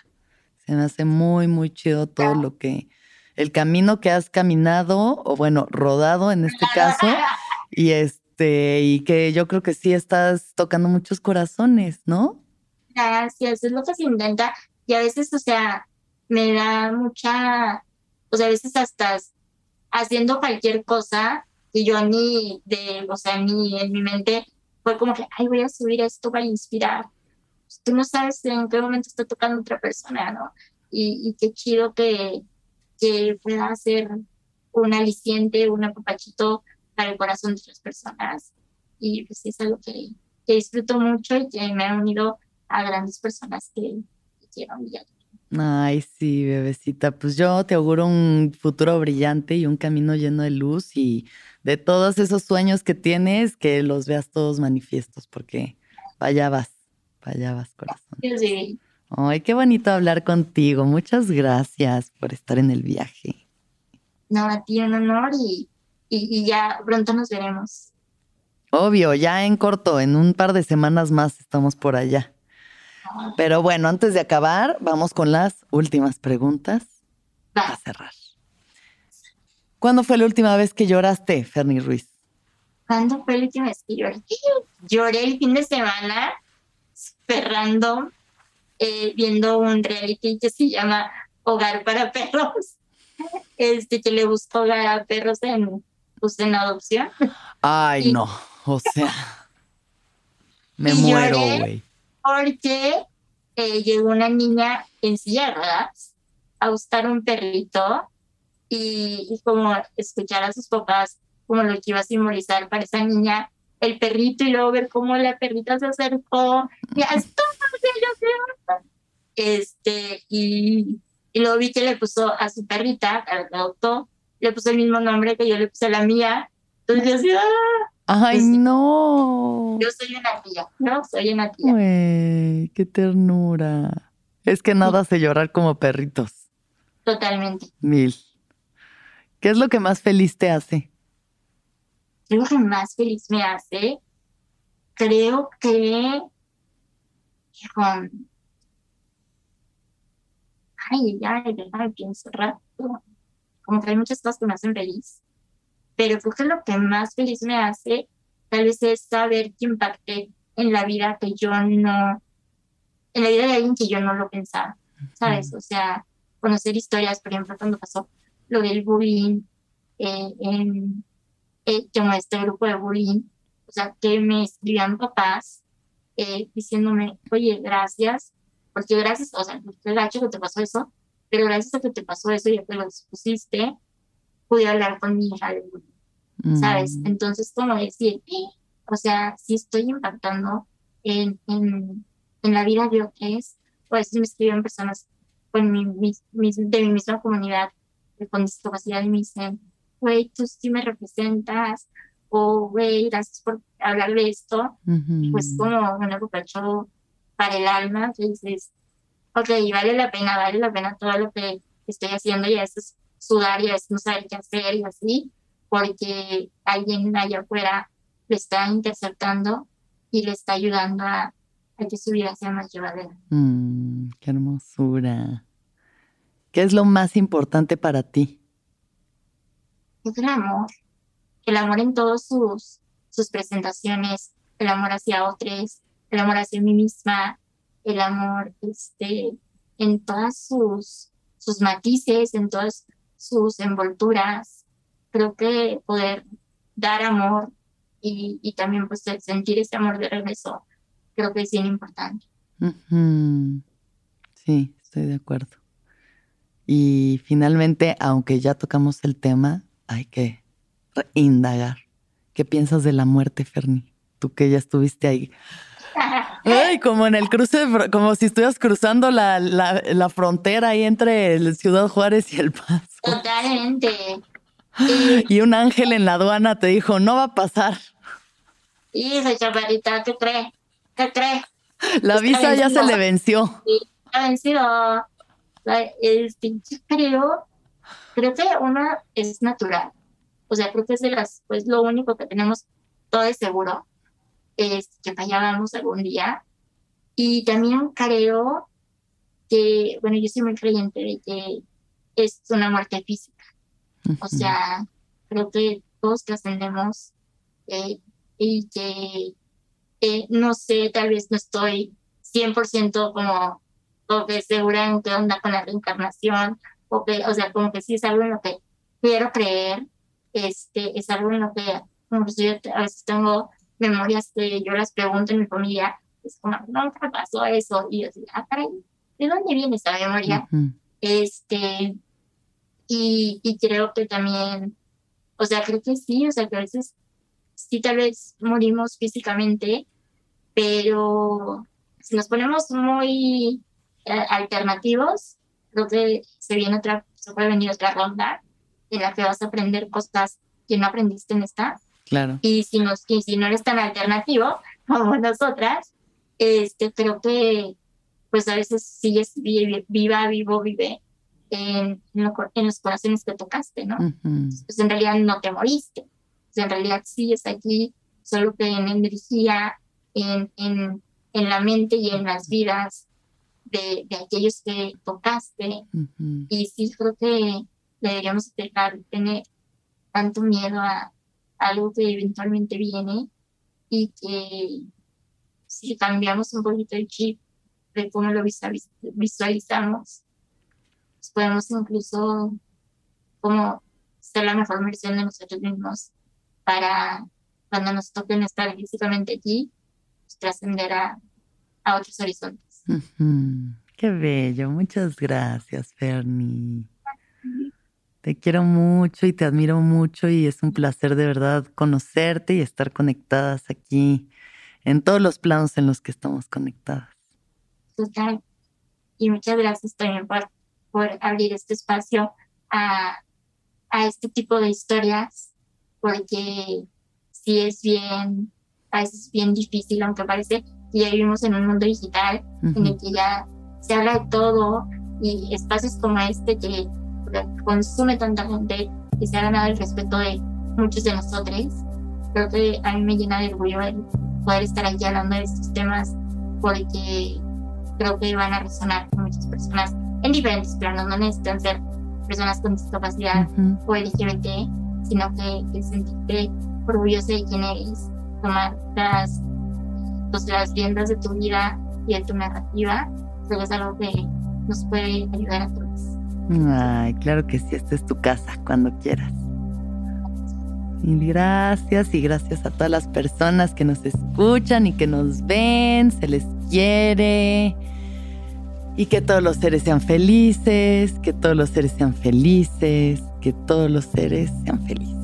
Se me hace muy, muy chido todo lo que, el camino que has caminado, o bueno, rodado en este caso, y este, y que yo creo que sí estás tocando muchos corazones, ¿no? Gracias, es lo que se intenta, y a veces, o sea, me da mucha, o sea, a veces hasta haciendo cualquier cosa que yo ni de, o sea, ni en mi mente fue como que, ay, voy a subir esto para inspirar. Pues, tú no sabes en qué momento está tocando otra persona, ¿no? Y, y qué chido que, que pueda ser un aliciente, un apapachito para el corazón de las personas. Y pues es algo que, que disfruto mucho y que me ha unido a grandes personas que, quiero brillar. Ay, sí, bebecita. Pues yo te auguro un futuro brillante y un camino lleno de luz y de todos esos sueños que tienes, que los veas todos manifiestos, porque vaya vas, vaya vas, corazón. Sí. Ay, qué bonito hablar contigo. Muchas gracias por estar en el viaje. No, a ti un honor y, y, ya pronto nos veremos. Obvio, ya en corto, en un par de semanas más estamos por allá. Pero bueno, antes de acabar, vamos con las últimas preguntas para cerrar. ¿Cuándo fue la última vez que lloraste, Ferni Ruiz? ¿Cuándo fue la última vez que lloré? Lloré el fin de semana, cerrando, eh, viendo un reality que se llama Hogar para Perros. Este que le busco hogar a perros en, pues, en adopción. Ay, no. O sea, me muero, güey. Porque eh, llegó una niña en silla a buscar un perrito y, como escuchar a sus papás como lo que iba a simbolizar para esa niña el perrito y luego ver cómo la perrita se acercó y este y, y luego vi que le puso a su perrita, a la adoptó, le puso el mismo nombre que yo le puse a la mía. Entonces yo decía, Ay, pues no. Yo soy una tía, ¿no? Soy una tía. Uy, qué ternura. Es que nada hace llorar como perritos. Totalmente. Mil. ¿Qué es lo que más feliz te hace? ¿Qué es lo que más feliz me hace? Creo que... Ay, ya, ya, pienso rápido. Como que hay muchas cosas que me hacen feliz pero creo que lo que más feliz me hace tal vez es saber que impacté en la vida que yo no, en la vida de alguien que yo no lo pensaba, ¿sabes? O sea, conocer historias, por ejemplo, cuando pasó lo del bullying, eh, en, eh, como este grupo de bullying, o sea, que me escribían papás eh, diciéndome, oye, gracias, porque gracias, o sea, qué gacho que te pasó eso, pero gracias a que te pasó eso y a que lo pusiste, pude hablar con mi hija de ¿sabes? Mm. Entonces, como decir, o sea, si estoy impactando en, en, en la vida de otros, o a veces me escriben personas con mi, de mi misma comunidad con discapacidad y me dicen, güey, tú sí me representas, o güey, gracias por hablar de esto, pues como un apapacho para el alma, entonces, ok, vale la pena, vale la pena todo lo que estoy haciendo y a veces sudar y a veces no saber qué hacer y así, porque alguien allá afuera le está interceptando y le está ayudando a, que su vida sea más llevadera. Mm, qué hermosura. ¿Qué es lo más importante para ti? Es el amor. El amor en todas sus, sus presentaciones, el amor hacia otros, el amor hacia mí misma, el amor este, en todas sus, sus matices, en todas sus envolturas. Creo que poder dar amor y, también pues sentir ese amor de regreso, creo que es bien importante. Sí, estoy de acuerdo. Y finalmente, aunque ya tocamos el tema, hay que indagar. ¿Qué piensas de la muerte, Ferni? Tú que ya estuviste ahí. Ay, como en el cruce, como si estuvieras cruzando la, la, frontera ahí entre el Ciudad Juárez y El Paso. Totalmente. Y, un ángel en la aduana te dijo, no va a pasar. Hija chaparita, ¿qué cree? ¿Qué cree? La visa ya se le venció. Sí, ha vencido. Este, creo, creo que una es natural. O sea, creo que es de las, pues lo único que tenemos todo es seguro es que fallábamos algún día. Y también creo que, bueno, yo soy muy creyente de que es una muerte física. O sea, creo que todos trascendemos eh, y que, eh, no sé, tal vez no estoy 100% como, o que segura en qué onda con la reencarnación, o que, o sea, como que sí es algo en lo que quiero creer, este, es algo en lo que, como yo a veces tengo memorias que yo las pregunto en mi familia, es como, nunca pasó eso, y yo digo, ah, caray, ¿de dónde viene esa memoria? Este, y, y creo que también, o sea, creo que sí, o sea, que a veces sí tal vez morimos físicamente, pero si nos ponemos muy eh, alternativos, creo que se viene otra, se puede venir otra ronda en la que vas a aprender cosas que no aprendiste en esta. Claro. Y si, nos, y si no eres tan alternativo como nosotras, este, creo que pues a veces sigues viva, vivo, vive en, los corazones que tocaste, ¿no? Pues en realidad no te moriste, pues en realidad sigues aquí, solo que en energía, en, en, en la mente y en las vidas de, de aquellos que tocaste. Y sí creo que deberíamos dejar de tener tanto miedo a, algo que eventualmente viene y que si cambiamos un poquito el chip de cómo lo visualizamos, pues podemos incluso como ser la mejor versión de nosotros mismos para cuando nos toquen estar físicamente aquí, pues trascender a, a, otros horizontes. Qué bello, muchas gracias, Fernie. Te quiero mucho y te admiro mucho y es un placer de verdad conocerte y estar conectadas aquí en todos los planos en los que estamos conectadas. Total. Y muchas gracias también por, por abrir este espacio a, a este tipo de historias, porque sí es bien, a veces es bien difícil, aunque parece que ya vivimos en un mundo digital en el que ya se habla de todo y espacios como este que consume tanta gente y se ha ganado el respeto de muchos de nosotros. Creo que a mí me llena de orgullo el poder estar aquí hablando de estos temas porque creo que van a resonar con muchas personas en diferentes planos, no necesitan ser personas con discapacidad o LGBT, sino que, que sentirte orgulloso de quién eres, tomar las, pues, las riendas de tu vida y de tu narrativa, creo que es algo que nos puede ayudar a todos. Ay, claro que sí, esta es tu casa cuando quieras. Mil gracias y gracias a todas las personas que nos escuchan y que nos ven, se les quiere. Y que todos los seres sean felices, que todos los seres sean felices, que todos los seres sean felices.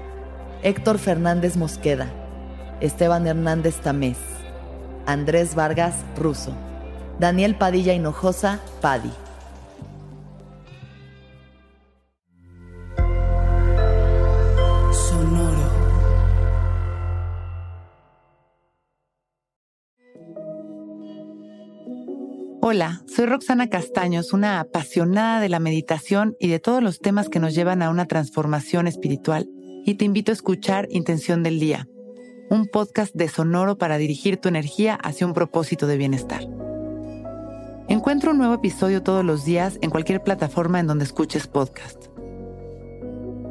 Héctor Fernández Mosqueda, Esteban Hernández Tamés, Andrés Vargas Russo, Daniel Padilla Hinojosa Padi. Sonoro. Hola, soy Roxana Castaños, una apasionada de la meditación y de todos los temas que nos llevan a una transformación espiritual y te invito a escuchar Intención del Día, un podcast de Sonoro para dirigir tu energía hacia un propósito de bienestar. Encuentra un nuevo episodio todos los días en cualquier plataforma en donde escuches podcast.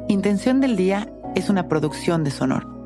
Intención del Día es una producción de Sonoro.